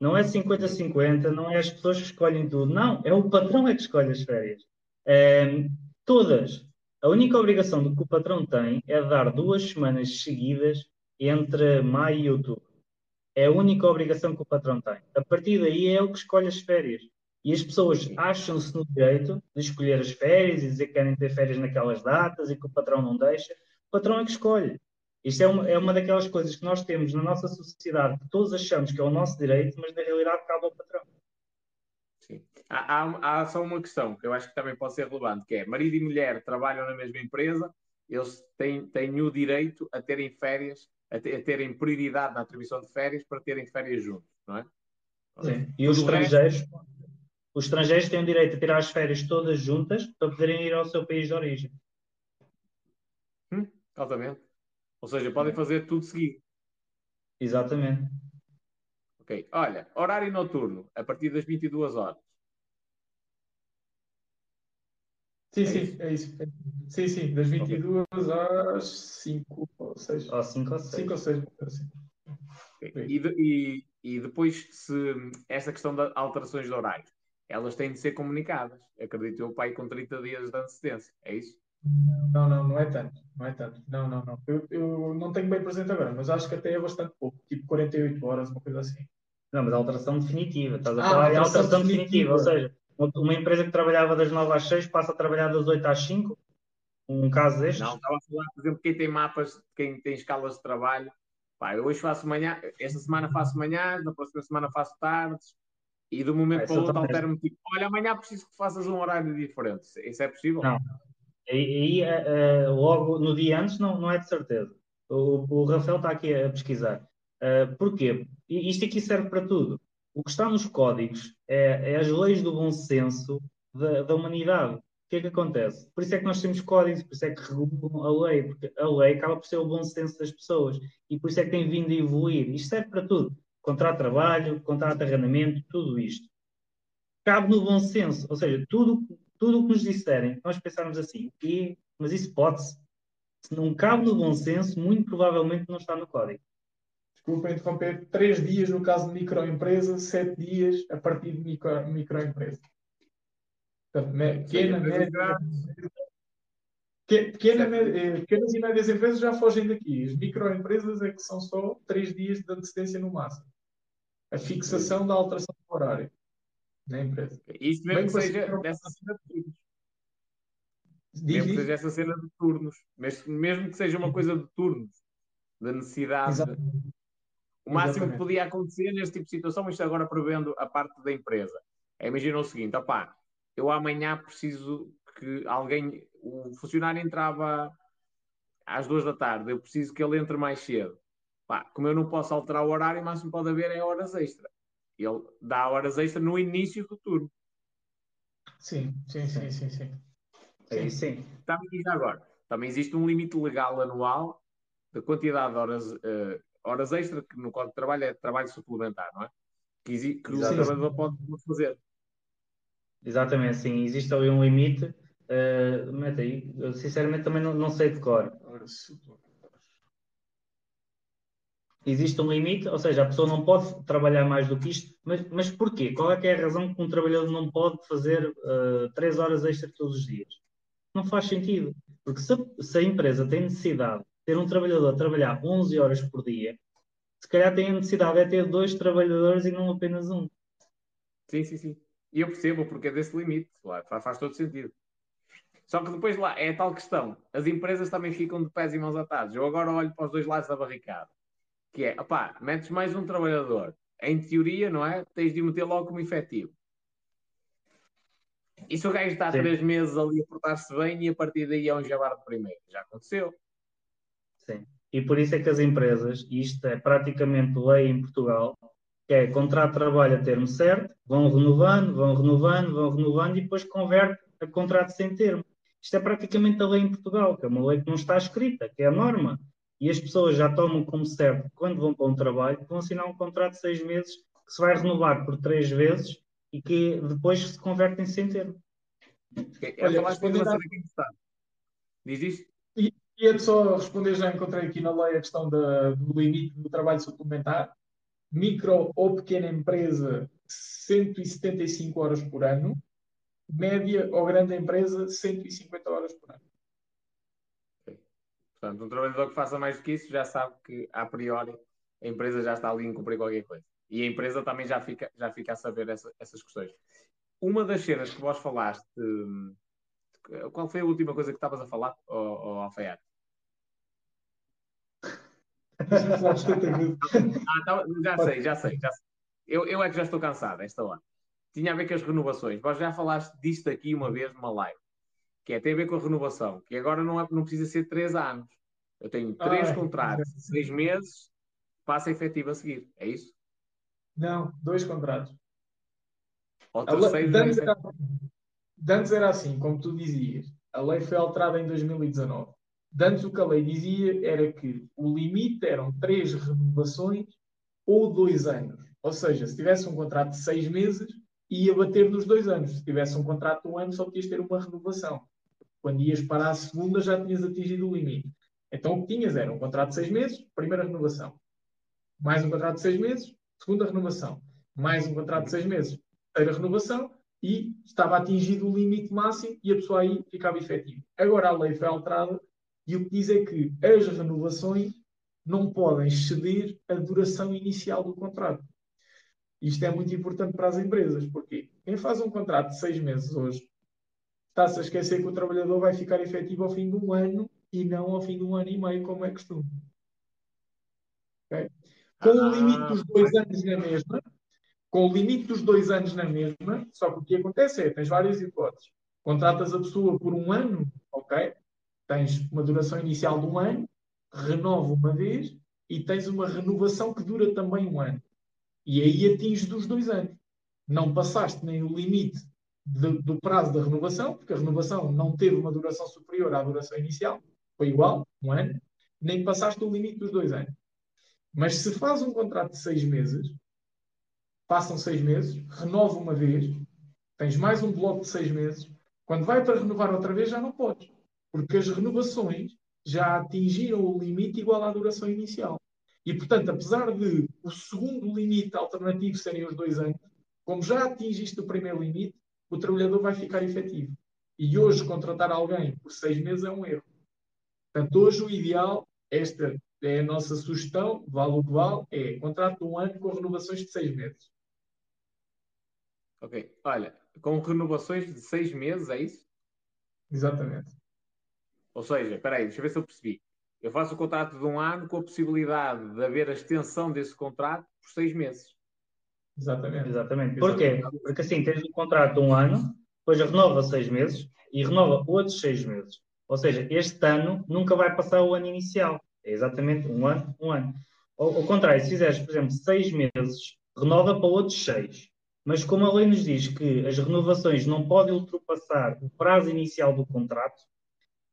Não é 50-50, não é as pessoas que escolhem tudo. Não, é o patrão é que escolhe as férias. É, todas. A única obrigação que o patrão tem é dar duas semanas seguidas entre maio e outubro. É a única obrigação que o patrão tem. A partir daí é o que escolhe as férias. E as pessoas acham-se no direito de escolher as férias e dizer que querem ter férias naquelas datas e que o patrão não deixa. O patrão é que escolhe. Isto é uma, é uma daquelas coisas que nós temos na nossa sociedade que todos achamos que é o nosso direito, mas na realidade cabe ao patrão. Sim. Há, há, há, só uma questão que eu acho que também pode ser relevante, que é marido e mulher trabalham na mesma empresa, eles têm, têm o direito a terem férias, a, ter, a terem prioridade na atribuição de férias para terem férias juntos, não é? Sim. E os estrangeiros, resto... os estrangeiros têm o direito a tirar as férias todas juntas para poderem ir ao seu país de origem. Hum, altamente. Ou seja, podem fazer tudo seguido. Exatamente. Ok. Olha, horário noturno, a partir das 22 horas. Sim, é sim, isso? é isso. Sim, sim, das 22 okay. às 5 ou 6. Ou 5 ou 6. 5 ou 6, assim. Okay. E, de, e, e, depois, se essa questão de alterações de horário, elas têm de ser comunicadas. Acredito eu, pai, com 30 dias de antecedência. É isso? Não, não, não é tanto. Não é tanto. Não, não, não. Eu, eu não tenho bem presente agora, mas acho que até é bastante pouco. Tipo 48 horas, uma coisa assim. Não, mas a alteração definitiva. Estás a ah, falar de alteração definitiva. definitiva. Ou seja, uma empresa que trabalhava das 9 às 6 passa a trabalhar das 8 às 5. Um caso destes? Não, estava a falar, por exemplo, quem tem mapas, quem tem escalas de trabalho. Pá, eu hoje faço manhã, esta semana faço manhã, na próxima semana faço tardes. E de um momento ah, para o outro altero-me tipo, olha, amanhã preciso que faças um horário diferente. Isso é possível? Não, Aí, uh, logo no dia antes, não, não é de certeza. O, o Rafael está aqui a pesquisar. Uh, porquê? Isto aqui serve para tudo. O que está nos códigos é, é as leis do bom senso da, da, humanidade. O que é que acontece? Por isso é que nós temos códigos, por isso é que regulam a lei, porque a lei acaba por ser o bom senso das pessoas e por isso é que tem vindo a evoluir. Isto serve para tudo. Contrato de trabalho, contrato de arrendamento, tudo isto. Cabe no bom senso, ou seja, tudo tudo o que nos disserem, nós pensarmos assim, e, mas isso pode-se. Se não cabe no bom senso, muito provavelmente não está no código. Desculpa interromper, três dias no caso de microempresa, sete dias a partir de micro, microempresa. Portanto, pequena, média, pequena, eh, pequenas e médias empresas já fogem daqui. As microempresas é que são só três dias de antecedência no máximo. A fixação da alteração do horário na empresa. Isto mesmo que seja dessa cena de turnos. mesmo que seja essa cena de turnos. Mesmo que seja uma coisa de turnos, da necessidade. Exatamente. O máximo Exatamente. que podia acontecer neste tipo de situação, isto agora prevendo a parte da empresa, é imagina o seguinte: opá, eu amanhã preciso que alguém, o funcionário entrava às duas da tarde, eu preciso que ele entre mais cedo. Pá, como eu não posso alterar o horário, o máximo que pode haver é horas extra. Ele dá horas extras no início do turno. Sim, sim, sim, sim, sim. Sim, sim. Também, agora, também existe um limite legal anual da quantidade de horas, uh, horas extra que no Código de Trabalho é trabalho suplementar, não é? Que, que o trabalhador pode fazer. Exatamente, sim. Existe ali um limite. Uh, mete aí. Eu, sinceramente também não, não sei de cor. Existe um limite, ou seja, a pessoa não pode trabalhar mais do que isto, mas, mas porquê? Qual é que é a razão que um trabalhador não pode fazer uh, três horas extra todos os dias? Não faz sentido, porque se, se, a empresa tem necessidade de ter um trabalhador a trabalhar 11 horas por dia, se calhar tem a necessidade de ter dois trabalhadores e não apenas um. Sim, sim, sim. E eu percebo porque é desse limite, claro, faz todo sentido. Só que depois lá é a tal questão. As empresas também ficam de pés e mãos atados. Eu agora olho para os dois lados da barricada. Que é, opá, metes mais um trabalhador. Em teoria, não é? Tens de o meter logo como efetivo. E se o gajo está Sim. três meses ali a portar-se bem e a partir daí é um jabar de primeiro? Já aconteceu. Sim. E por isso é que as empresas, e isto é praticamente lei em Portugal, que é contrato de trabalho a termo certo, vão renovando, vão renovando, vão renovando e depois converte a contrato sem termo. Isto é praticamente a lei em Portugal, que é uma lei que não está escrita, que é a norma. E as pessoas já tomam como certo, quando vão para um trabalho, que vão assinar um contrato de seis meses, que se vai renovar por três vezes e que depois se convertem sem termo. É Olha, responder a... está. Diz isto? E, ia só responder, já encontrei aqui na lei a questão da, do limite do trabalho suplementar. Micro ou pequena empresa, 175 horas por ano média ou grande empresa, 150 horas por ano. Portanto, um trabalhador que faça mais do que isso já sabe que, a priori, a empresa já está ali em cumprir qualquer coisa. E a empresa também já fica, já fica a saber essa, essas questões. Uma das cenas que vós falaste, qual foi a última coisa que estavas a falar, oh, oh Alfaiate? ah, tá, já sei, já sei, já sei. Eu, eu é que já estou cansado esta hora tinha a ver com as renovações. Vós já falaste disto aqui uma vez numa live, que é tem a ver com a renovação, que agora não, é, não precisa ser três anos. Eu tenho três ah, contratos, é. seis meses, passa efetivo a seguir. É isso? Não, dois contratos. Ou terceiro antes, era, antes era assim, como tu dizias. A lei foi alterada em 2019. Antes o que a lei dizia era que o limite eram três renovações ou dois anos. Ou seja, se tivesse um contrato de seis meses, ia bater nos dois anos. Se tivesse um contrato de um ano, só podias ter uma renovação. Quando ias para a segunda, já tinhas atingido o limite. Então, o que tinhas era um contrato de seis meses, primeira renovação. Mais um contrato de seis meses, segunda renovação. Mais um contrato de seis meses, terceira renovação. E estava atingido o limite máximo e a pessoa aí ficava efetiva. Agora a lei foi alterada e o que diz é que as renovações não podem exceder a duração inicial do contrato. Isto é muito importante para as empresas, porque quem faz um contrato de seis meses hoje está-se a esquecer que o trabalhador vai ficar efetivo ao fim de um ano e não ao fim de um ano e meio, como é costume. Okay? Com o limite dos dois anos na mesma, com o limite dos dois anos na mesma, só que o que acontece é, tens várias hipóteses. Contratas a pessoa por um ano, ok? Tens uma duração inicial de um ano, renova uma vez e tens uma renovação que dura também um ano. E aí atinges dos dois anos. Não passaste nem o limite de, do prazo da renovação, porque a renovação não teve uma duração superior à duração inicial, foi igual, um ano, nem passaste o limite dos dois anos. Mas se faz um contrato de seis meses, passam seis meses, renova uma vez, tens mais um bloco de seis meses, quando vai para renovar outra vez já não podes, porque as renovações já atingiram o limite igual à duração inicial. E, portanto, apesar de o segundo limite alternativo serem os dois anos, como já atingiste o primeiro limite, o trabalhador vai ficar efetivo. E hoje contratar alguém por seis meses é um erro. Portanto, hoje o ideal, esta é a nossa sugestão, vale o que vale, é contrato de um ano com renovações de seis meses. Ok. Olha, com renovações de seis meses, é isso? Exatamente. Ou seja, espera aí, deixa eu ver se eu percebi. Eu faço o contrato de um ano com a possibilidade de haver a extensão desse contrato por seis meses. Exatamente. Exatamente. Porquê? Porque assim, tens um contrato de um ano, depois renova seis meses e renova outros seis meses. Ou seja, este ano nunca vai passar o ano inicial. É exatamente um ano, um ano. Ao, ao contrário, se fizeres, por exemplo, seis meses, renova para outros seis. Mas como a lei nos diz que as renovações não podem ultrapassar o prazo inicial do contrato,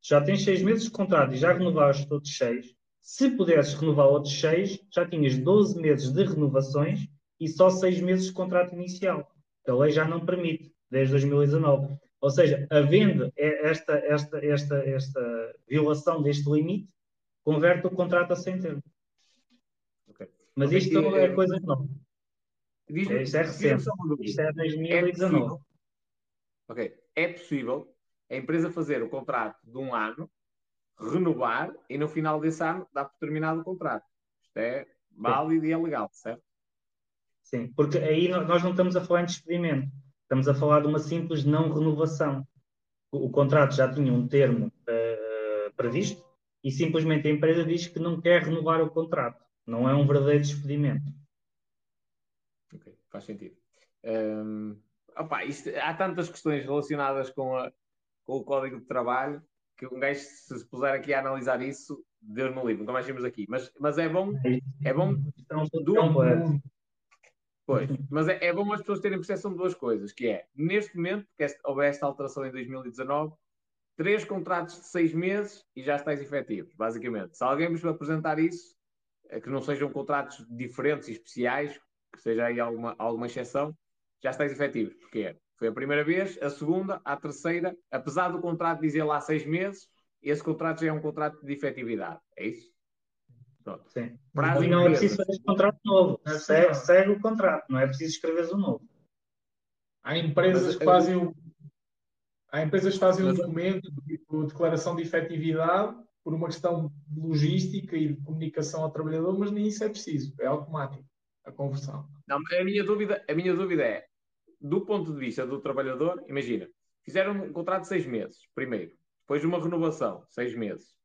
já tens seis meses de contrato e já renovaste todos seis. Se pudesses renovar outros seis, já tinhas 12 meses de renovações e só seis meses de contrato inicial. A lei já não permite, desde 2019. Ou seja, havendo esta, esta, esta, esta violação deste limite, converte o contrato a sem termo. Okay. Mas isto okay. é coisa nova. Isto é recente. Isto é 2019. É ok. É possível a empresa fazer o contrato de um ano, renovar e no final desse ano dá por terminado o contrato. Isto é válido Sim. e é legal, certo? Sim, porque aí nós não estamos a falar em despedimento. Estamos a falar de uma simples não renovação. O, o contrato já tinha um termo uh, previsto e simplesmente a empresa diz que não quer renovar o contrato. Não é um verdadeiro despedimento. Ok, faz sentido. Um, opa, isto, há tantas questões relacionadas com, a, com o código de trabalho que um gajo, se se puser aqui a analisar isso, Deus me livre, nunca mais vimos aqui. Mas, mas é bom, é bom. É do, pois, mas é, é, bom as pessoas terem percepção de duas coisas, que é, neste momento, que esta, houve esta alteração em 2019, três contratos de seis meses e já estáis efetivos, basicamente. Se alguém vos apresentar isso, é que não sejam contratos diferentes e especiais, que seja aí alguma, alguma exceção, já estáis efetivos. Porque foi a primeira vez, a segunda, a terceira, apesar do contrato dizer lá seis meses, esse contrato já é um contrato de efetividade. É isso? Pronto. Sim. Prazo não é preciso fazer contrato novo. É segue, segue, o contrato, não é preciso escrever o novo. Há empresas Mas, que fazem o. Há empresas que fazem um documento, tipo declaração de efetividade, por uma questão de logística e de comunicação ao trabalhador, mas nem isso é preciso, é automático a conversão. Não, a minha dúvida, a minha dúvida é, do ponto de vista do trabalhador, imagina, fizeram um contrato de seis meses, primeiro, depois uma renovação, seis meses,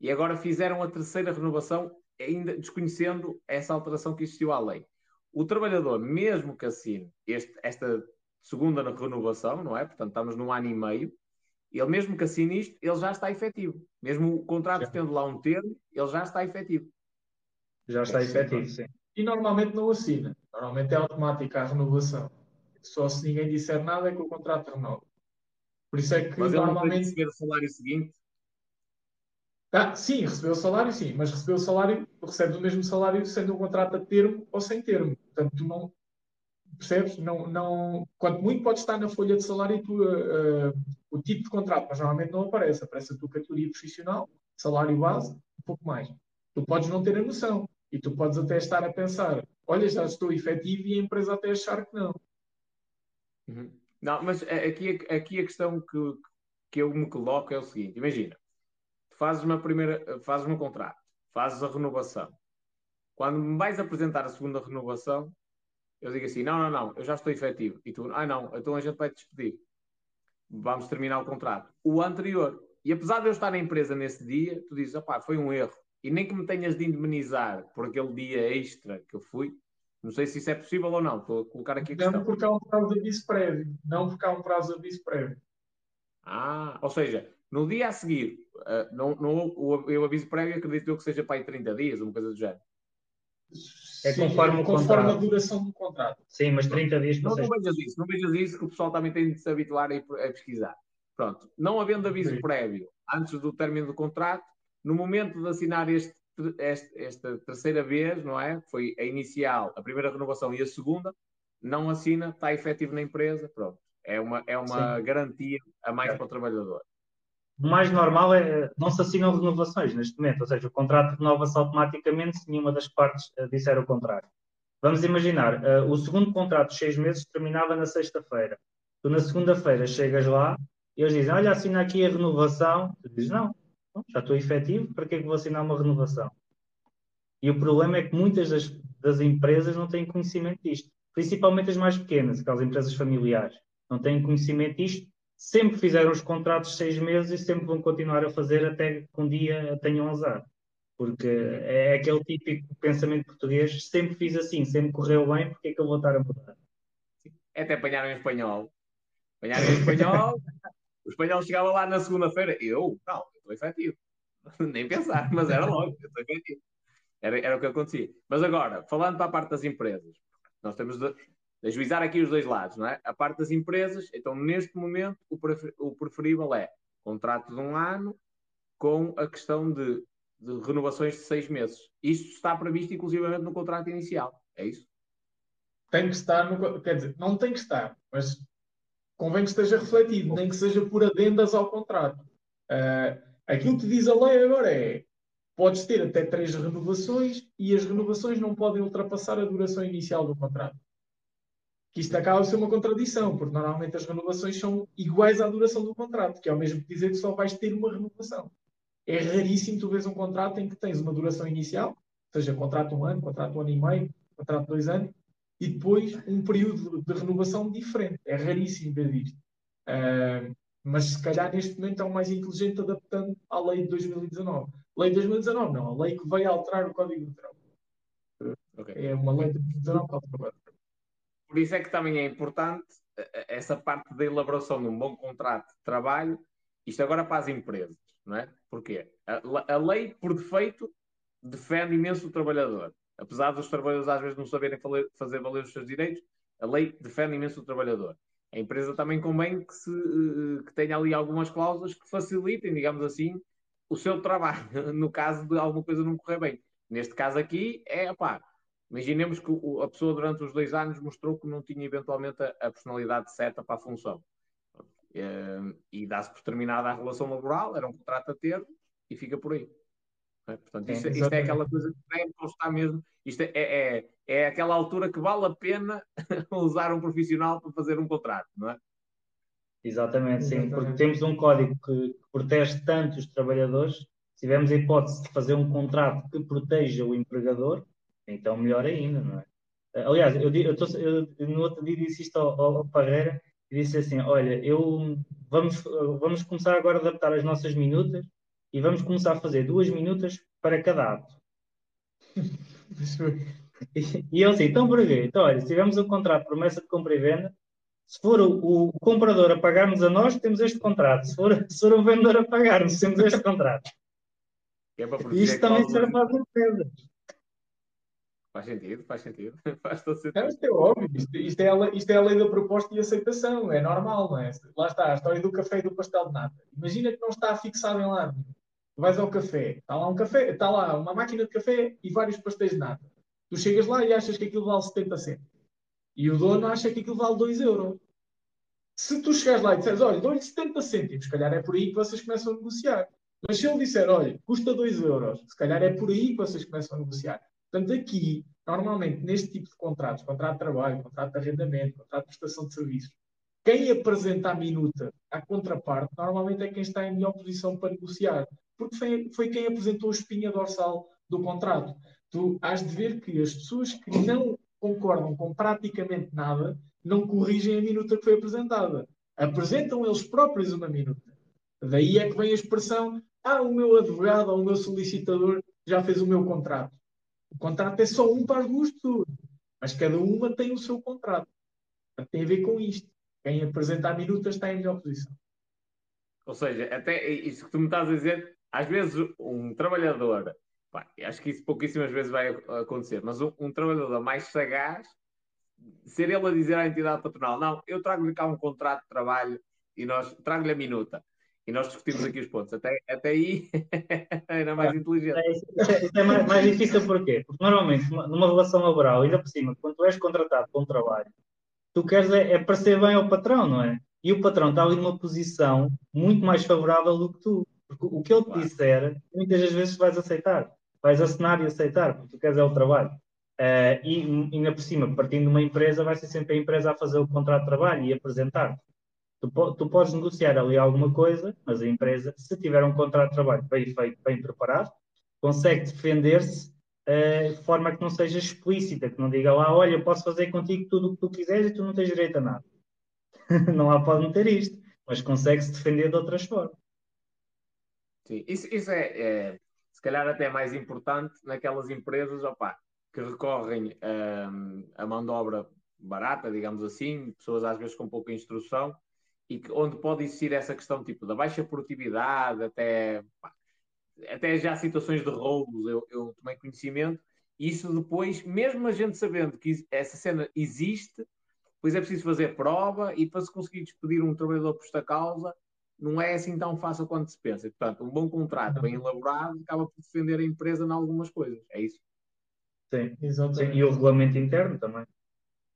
e agora fizeram a terceira renovação, ainda desconhecendo essa alteração que existiu à lei. O trabalhador, mesmo que assine este, esta segunda renovação, não é? Portanto, estamos num ano e meio, ele mesmo que assine isto, ele já está efetivo. Mesmo o contrato sim. tendo lá um termo, ele já está efetivo. Já está é, efetivo, sim. E normalmente não assina. Normalmente é automática a renovação. Só se ninguém disser nada é que o contrato renova. Por isso é que mas normalmente. Ele receber o salário seguinte? Ah, sim, recebeu o salário, sim, mas recebeu o salário, recebe o mesmo salário sendo um contrato a termo ou sem termo. Portanto, tu não percebes? Não, não, quanto muito pode estar na folha de salário tu, uh, uh, o tipo de contrato, mas normalmente não aparece. Aparece a tua categoria profissional, salário base, um pouco mais. Tu podes não ter a noção e tu podes até estar a pensar: olha, já estou efetivo e a empresa até achar que não. Uhum. Não, mas aqui, aqui a questão que, que eu me coloco é o seguinte: imagina, fazes uma primeira, fazes um contrato, fazes a renovação. Quando me vais apresentar a segunda renovação, eu digo assim: não, não, não, eu já estou efetivo. E tu, ah, não, então a gente vai te despedir. Vamos terminar o contrato. O anterior. E apesar de eu estar na empresa nesse dia, tu dizes: opá, foi um erro. E nem que me tenhas de indemnizar por aquele dia extra que eu fui, não sei se isso é possível ou não. Estou a colocar aqui a questão. Não porque há um prazo de aviso prévio. Não porque há um prazo de aviso prévio. Ah, ou seja, no dia a seguir, uh, não, não, o, o aviso prévio acredito eu que seja para aí 30 dias, uma coisa do género. É conforme, Sim, conforme a duração do contrato. Sim, mas 30 dias não, não vejas isso, não vejas isso que o pessoal também tem de se habituar a, a pesquisar. Pronto, não havendo aviso Sim. prévio antes do término do contrato, no momento de assinar este, este, esta terceira vez, não é? Foi a inicial, a primeira renovação e a segunda, não assina, está efetivo na empresa, pronto. É uma, é uma garantia a mais é. para o trabalhador. O mais normal é não se assinam renovações neste momento, ou seja, o contrato renova-se automaticamente se nenhuma das partes uh, disser o contrário. Vamos imaginar, uh, o segundo contrato de seis meses terminava na sexta-feira. Tu na segunda-feira chegas lá e eles dizem, olha, assina aqui a renovação. Tu dizes, não, já estou efetivo, para que é que vou assinar uma renovação? E o problema é que muitas das, das empresas não têm conhecimento disto, principalmente as mais pequenas, aquelas empresas familiares, não têm conhecimento disto sempre fizeram os contratos de seis meses e sempre vão continuar a fazer até que um dia tenham azar. Porque é aquele típico pensamento português, sempre fiz assim, sempre correu bem, porque é que eu vou estar a mudar? É até apanharam em espanhol. Apanharam em espanhol, o espanhol chegava lá na segunda-feira, eu, não, estou efetivo. Nem pensar, mas era logo, estou efetivo. Era, era o que acontecia. Mas agora, falando para a parte das empresas, nós temos de, ajuizar aqui os dois lados, não é? A parte das empresas, então neste momento o, prefer, o preferível é contrato de um ano com a questão de, de renovações de seis meses. Isto está previsto inclusivamente no contrato inicial, é isso? Tem que estar, no, quer dizer, não tem que estar, mas convém que esteja refletido, nem que seja por adendas ao contrato. Uh, aquilo que diz a lei agora é podes ter até três renovações e as renovações não podem ultrapassar a duração inicial do contrato que isto acaba de ser uma contradição, porque normalmente as renovações são iguais à duração do contrato, que é o mesmo que dizer que só vais ter uma renovação. É raríssimo tu vês um contrato em que tens uma duração inicial, seja contrato um ano, contrato um ano e meio, contrato dois anos, e depois um período de renovação diferente. É raríssimo ver isto. Uh, mas se calhar neste momento é o mais inteligente adaptando à lei de 2019. Lei de 2019, não, a lei que veio alterar o Código de Trabalho. Okay. É uma lei de 2019 que alterou Por isso é que também é importante eh, eh, essa parte da elaboração de um bom contrato de trabalho, isto agora para as empresas, não é? Porquê? A, a lei, por defeito, defende imenso o trabalhador. Apesar dos trabalhadores às vezes não saberem fazer valer os seus direitos, a lei defende imenso o trabalhador. A empresa também convém que, se, eh, que tenha ali algumas cláusulas que facilitem, digamos assim, o seu trabalho, no caso de alguma coisa não correr bem. Neste caso aqui, é pá, imaginemos que a pessoa durante os dois anos mostrou que não tinha eventualmente a, personalidade certa para a função. Eh, e dá-se por terminada a relação laboral, era um contrato a ter e fica por aí. É? Portanto, isto, isto, é aquela coisa que deve constar mesmo. Isto é, é, é aquela altura que vale a pena usar um profissional para fazer um contrato, não é? Exatamente, sim, Exatamente. porque temos um código que protege tanto os trabalhadores, se tivermos a hipótese de fazer um contrato que proteja o empregador, então melhor ainda, não é? Aliás, eu, eu, tô, eu no outro dia disse isto ao, ao Parreira e disse assim: Olha, eu vamos, vamos começar agora a adaptar as nossas minutas e vamos começar a fazer duas minutas para cada ato. e eu assim, então por quê? Então, olha, se tivermos um contrato de promessa de compra e venda, se for o, o comprador a pagar-nos a nós, temos este contrato. Se for, se for o vendedor a pagar-nos, temos este contrato. É Isto também serve para as empresas. Faz sentido, faz sentido. faz todo sentido. Não, isto é óbvio. Isto, isto, é a, isto é a lei da proposta e aceitação. É normal, não é? Lá está, a história do café e do pastel de nata. Imagina que não está fixado em lado Tu vais ao café, está lá um café, está lá uma máquina de café e vários pastéis de nata. Tu chegas lá e achas que aquilo vale 70 cêntimos. E o dono acha que aquilo vale 2 euros. Se tu chegares lá e disseres, olha, dou-lhe 70 cêntimos, se calhar é por aí que vocês começam a negociar. Mas se ele disser, olha, custa 2 euros, se calhar é por aí que vocês começam a negociar. Portanto, aqui, normalmente, neste tipo de contratos, contrato de trabalho, contrato de arrendamento, contrato de prestação de serviços, quem apresenta a minuta à contraparte, normalmente é quem está em melhor posição para negociar porque foi, foi quem apresentou a espinha dorsal do contrato. Tu has de ver que as pessoas que não concordam com praticamente nada não corrigem a minuta que foi apresentada. Apresentam eles próprios uma minuta. Daí é que vem a expressão: ah, o meu advogado ou o meu solicitador já fez o meu contrato. O contrato é só um para as duas pessoas, mas cada uma tem o seu contrato. Tem a ver com isto. Quem apresenta a minuta está em melhor posição. Ou seja, até isso que tu me estás a dizer às vezes um trabalhador, pá, acho que isso pouquíssimas vezes vai acontecer, mas um, um, trabalhador mais sagaz, ser ele a dizer à entidade patronal, não, eu trago-lhe cá um contrato de trabalho e nós trago-lhe a minuta. E nós discutimos aqui os pontos. Até, até aí era mais inteligente. É, isso, é, isso é mais, mais, difícil porquê? Porque normalmente, numa relação laboral, ainda por cima, quando tu és contratado para um trabalho, tu queres é, é parecer bem ao patrão, não é? E o patrão está ali numa posição muito mais favorável do que tu. Porque o que ele te disser, muitas das vezes vais aceitar. Vais assinar e aceitar, porque tu queres é o trabalho. Uh, e ainda por cima, partindo de uma empresa, vai ser sempre a empresa a fazer o contrato de trabalho e apresentar. Tu, tu podes negociar ali alguma coisa, mas a empresa, se tiver um contrato de trabalho bem feito, bem preparado, consegue defender-se uh, de forma que não seja explícita, que não diga lá, olha, eu posso fazer contigo tudo o que tu quiseres e tu não tens direito a nada. não há pode meter isto, mas consegue-se defender de outras formas. Sim, isso, isso é, é, se calhar até mais importante naquelas empresas opa, que recorrem um, a mão de obra barata, digamos assim, pessoas às vezes com pouca instrução, e que, onde pode existir essa questão tipo da baixa produtividade, até, até já situações de roubos, eu, eu tomei conhecimento, e isso depois, mesmo a gente sabendo que essa cena existe, depois é preciso fazer prova e para se conseguir despedir um trabalhador por esta causa, não é assim tão fácil quanto se pensa. portanto, um bom contrato bem elaborado acaba por defender a empresa em algumas coisas. É isso? Sim, Sim. e o regulamento interno também.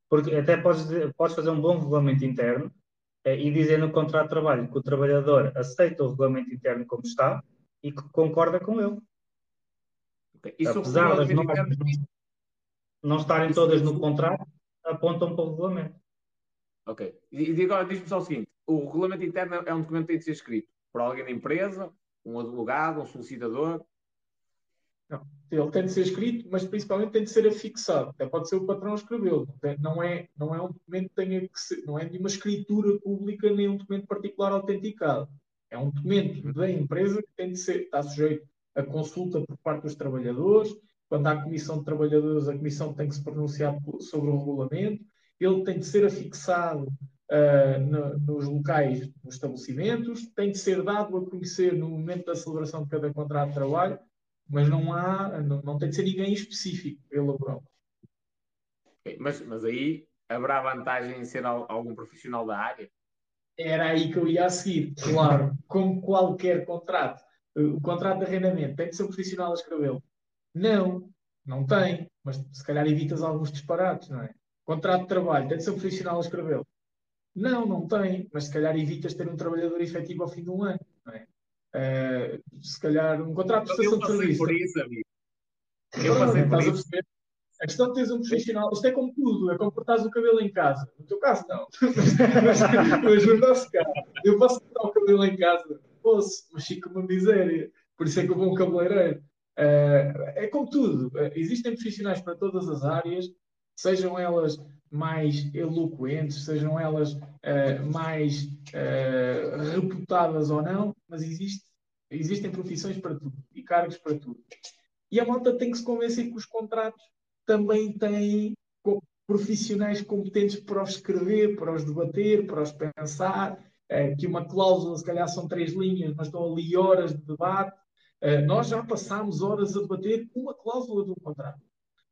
Porque até podes, podes fazer um bom regulamento interno eh, e dizer no contrato de trabalho que o trabalhador aceita o regulamento interno como está e que concorda com ele. Okay. Isso Apesar das normas não estarem isso, todas isso... no contrato, apontam para o regulamento. Ok. E, e agora diz-me só o seguinte: o regulamento interno é um documento que tem de ser escrito por alguém da empresa, um advogado, um solicitador. Não. Ele tem de ser escrito, mas principalmente tem de ser afixado. Até pode ser o patrão escrevê-lo. Não é, não é um documento que tenha que ser, não é de uma escritura pública nem um documento particular autenticado. É um documento da empresa que tem de ser, está sujeito a consulta por parte dos trabalhadores. Quando há comissão de trabalhadores, a comissão tem que se pronunciar sobre o regulamento. Ele tem de ser afixado uh, no, nos locais, nos estabelecimentos, tem de ser dado a conhecer no momento da celebração de cada contrato de trabalho mas não há, não, não tem de ser ninguém específico elaborado. Mas, mas aí haverá vantagem em ser algum profissional da área? Era aí que eu ia a seguir, claro, como qualquer contrato. O contrato de arrendamento tem de ser um profissional a escrevê-lo? Não, não tem, mas se calhar evitas alguns disparates, não é? Contrato de trabalho tem de ser um profissional a escrevê-lo? Não, não tem, mas se calhar evitas ter um trabalhador efetivo ao fim de um ano, não é? Uh, se calhar um contrato de prestação de serviço. Por isso, amigo. Eu passei por isso. A questão de teres um profissional, isto é como tudo, é como cortares o cabelo em casa. No teu caso, não. mas, mas no nosso caso, eu posso cortar o cabelo em casa, posso, mas fica uma miséria. Por isso é que eu vou um cabeleireiro. Uh, é como tudo, uh, existem profissionais para todas as áreas, sejam elas mais eloquentes, sejam elas uh, mais reputadas ou não, mas existe, existem profissões para tudo e cargos para tudo. E a malta tem que se convencer que os contratos também têm profissionais competentes para os escrever, para os debater, para os pensar, uh, que uma cláusula, se calhar são três linhas, mas estão ali horas de debate. nós já passámos horas a debater uma cláusula de um contrato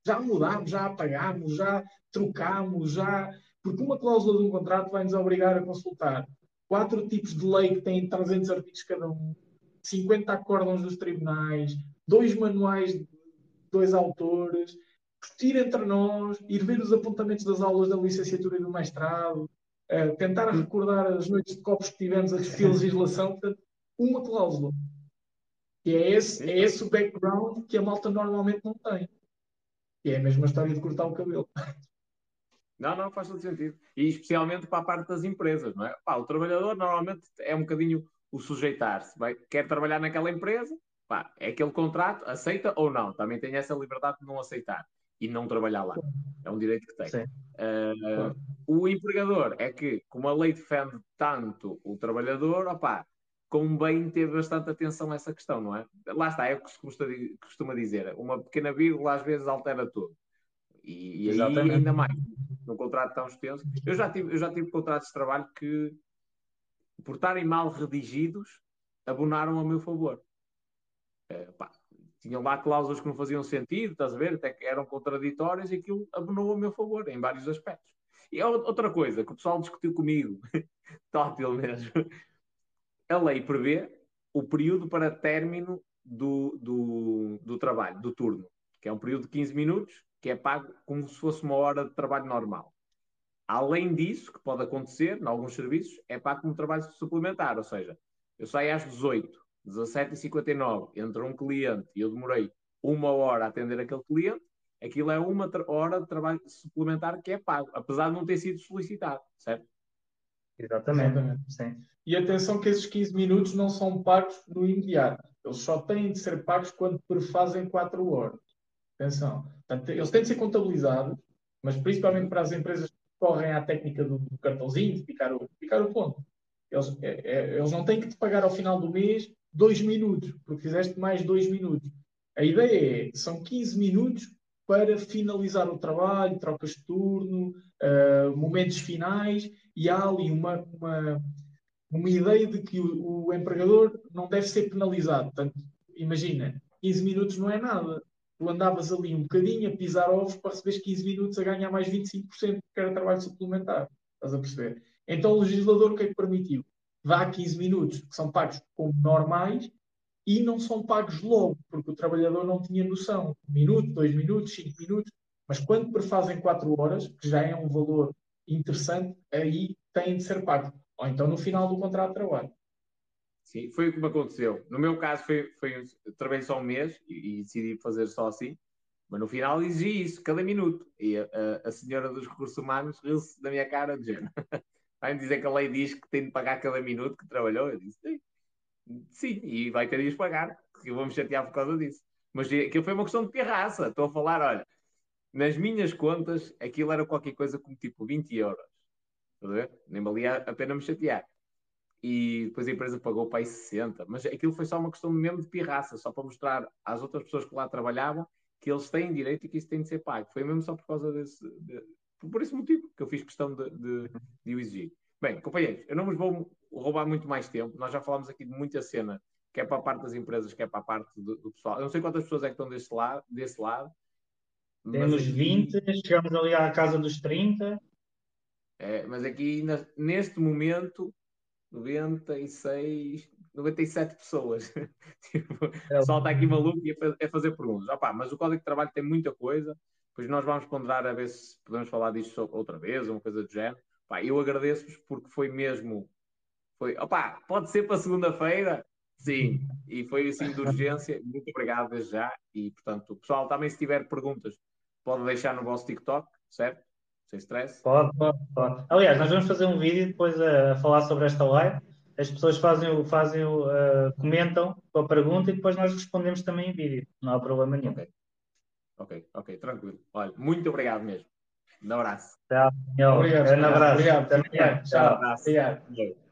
já mudámos, já apagámos, já trocámos, já. Porque uma cláusula de um contrato vai nos obrigar a consultar quatro tipos de lei que têm 300 artigos cada um, 50 acórdãos dos tribunais, dois manuais de dois autores, discutir entre nós, ir ver os apontamentos das aulas da licenciatura e do mestrado, uh, tentar recordar as noites de copos que tivemos a discutir a legislação. Portanto, uma cláusula. E é esse, é esse o background que a malta normalmente não tem. E é a mesma história de cortar o cabelo. Não, não, faz todo sentido. E especialmente para a parte das empresas, não é? Pá, o trabalhador normalmente é um bocadinho o sujeitar-se. Quer trabalhar naquela empresa, pá, é aquele contrato, aceita ou não. Também tem essa liberdade de não aceitar e não trabalhar lá. É um direito que tem. Uh, o empregador é que, como a lei defende tanto o trabalhador, opá, bem ter bastante atenção a essa questão, não é? Lá está, é o que se costuma dizer. Uma pequena vírgula às vezes altera tudo. E, e aí ainda mais, num contrato tão extenso. Eu já tive, eu já tive contratos de trabalho que, por estarem mal redigidos, abonaram a meu favor. É, pá, tinham lá cláusulas que não faziam sentido, estás a ver? Até que eram contraditórias e aquilo abonou a meu favor, em vários aspectos. E outra coisa que o pessoal discutiu comigo, tótil mesmo, a lei prevê o período para término do, do, do trabalho, do turno, que é um período de 15 minutos, que é pago como se fosse uma hora de trabalho normal. Além disso, que pode acontecer em alguns serviços, é pago como trabalho suplementar, ou seja, eu saio às 18, 17h59, entra um cliente e eu demorei uma hora a atender aquele cliente, aquilo é uma hora de trabalho suplementar que é pago, apesar de não ter sido solicitado, certo? Exatamente. Exatamente. Sim. E atenção que esses 15 minutos não são pagos no imediato. Eles só têm de ser pagos quando prefazem 4 horas. Atenção. Portanto, eles têm de ser contabilizados, mas principalmente para as empresas que correm à técnica do, do cartãozinho, de picar o, picar o ponto. Eles, é, é, eles não têm que te pagar ao final do mês 2 minutos, porque fizeste mais 2 minutos. A ideia é, são 15 minutos para finalizar o trabalho, trocas de turno, uh, momentos finais, e há ali uma, uma, uma ideia de que o, o, empregador não deve ser penalizado. Portanto, imagina, 15 minutos não é nada. Tu andavas ali um bocadinho a pisar ovos para receberes 15 minutos a ganhar mais 25% que era trabalho suplementar. Estás a perceber? Então o legislador o que é que permitiu? Dá 15 minutos que são pagos como normais e não são pagos logo, porque o trabalhador não tinha noção. Um minuto, dois minutos, cinco minutos, mas quando prefazem quatro horas, que já é um valor interessante, aí têm de ser pagos. Ou então no final do contrato de trabalho. Sim, foi o que me aconteceu. No meu caso, foi, foi trabalhei só um mês e, e, decidi fazer só assim, mas no final exigi isso, cada minuto. E a, a, a senhora dos recursos humanos riu-se da minha cara, dizendo: vai-me dizer que a lei diz que tem de pagar cada minuto que trabalhou. Eu disse: sim, sim e vai ter de pagar, porque eu vou me chatear por causa disso. Mas aquilo foi uma questão de pirraça. Estou a falar, olha, nas minhas contas, aquilo era qualquer coisa como tipo 20 euros. Ver? Nem valia a pena me chatear. E depois a empresa pagou para aí 60. Mas aquilo foi só uma questão mesmo de pirraça, só para mostrar às outras pessoas que lá trabalhavam que eles têm direito e que isso tem de ser pago. Foi mesmo só por causa desse. Por esse motivo que eu fiz questão de, de, de o exigir. Bem, companheiros, eu não vos vou roubar muito mais tempo. Nós já falámos aqui de muita cena, que é para a parte das empresas, que é para a parte do, do pessoal. Eu não sei quantas pessoas é que estão desse lado. Desse lado Temos aqui, 20, chegamos ali à casa dos 30. É, mas aqui, neste momento, 96, 97 pessoas. tipo, é, o pessoal está aqui maluco e é fazer perguntas. Mas o Código de Trabalho tem muita coisa. Pois nós vamos ponderar a ver se podemos falar disto outra vez, uma coisa do género. Pá, eu agradeço-vos porque foi mesmo. Foi, opá, pode ser para segunda-feira? Sim, e foi assim de urgência. Muito obrigado desde já. E portanto, pessoal, também se tiver perguntas, pode deixar no vosso TikTok, certo? Sem stress. Pode, pode, pode. Aliás, nós vamos fazer um vídeo depois a, a falar sobre esta live. As pessoas fazem, fazem uh, comentam com a pergunta e depois nós respondemos também em vídeo. Não há problema nenhum. Ok, ok, tranquilo. Olha, muito obrigado mesmo. Um abraço. Tchau. Obrigado. Um abraço. Obrigado. Tchau. Tchau. Obrigado.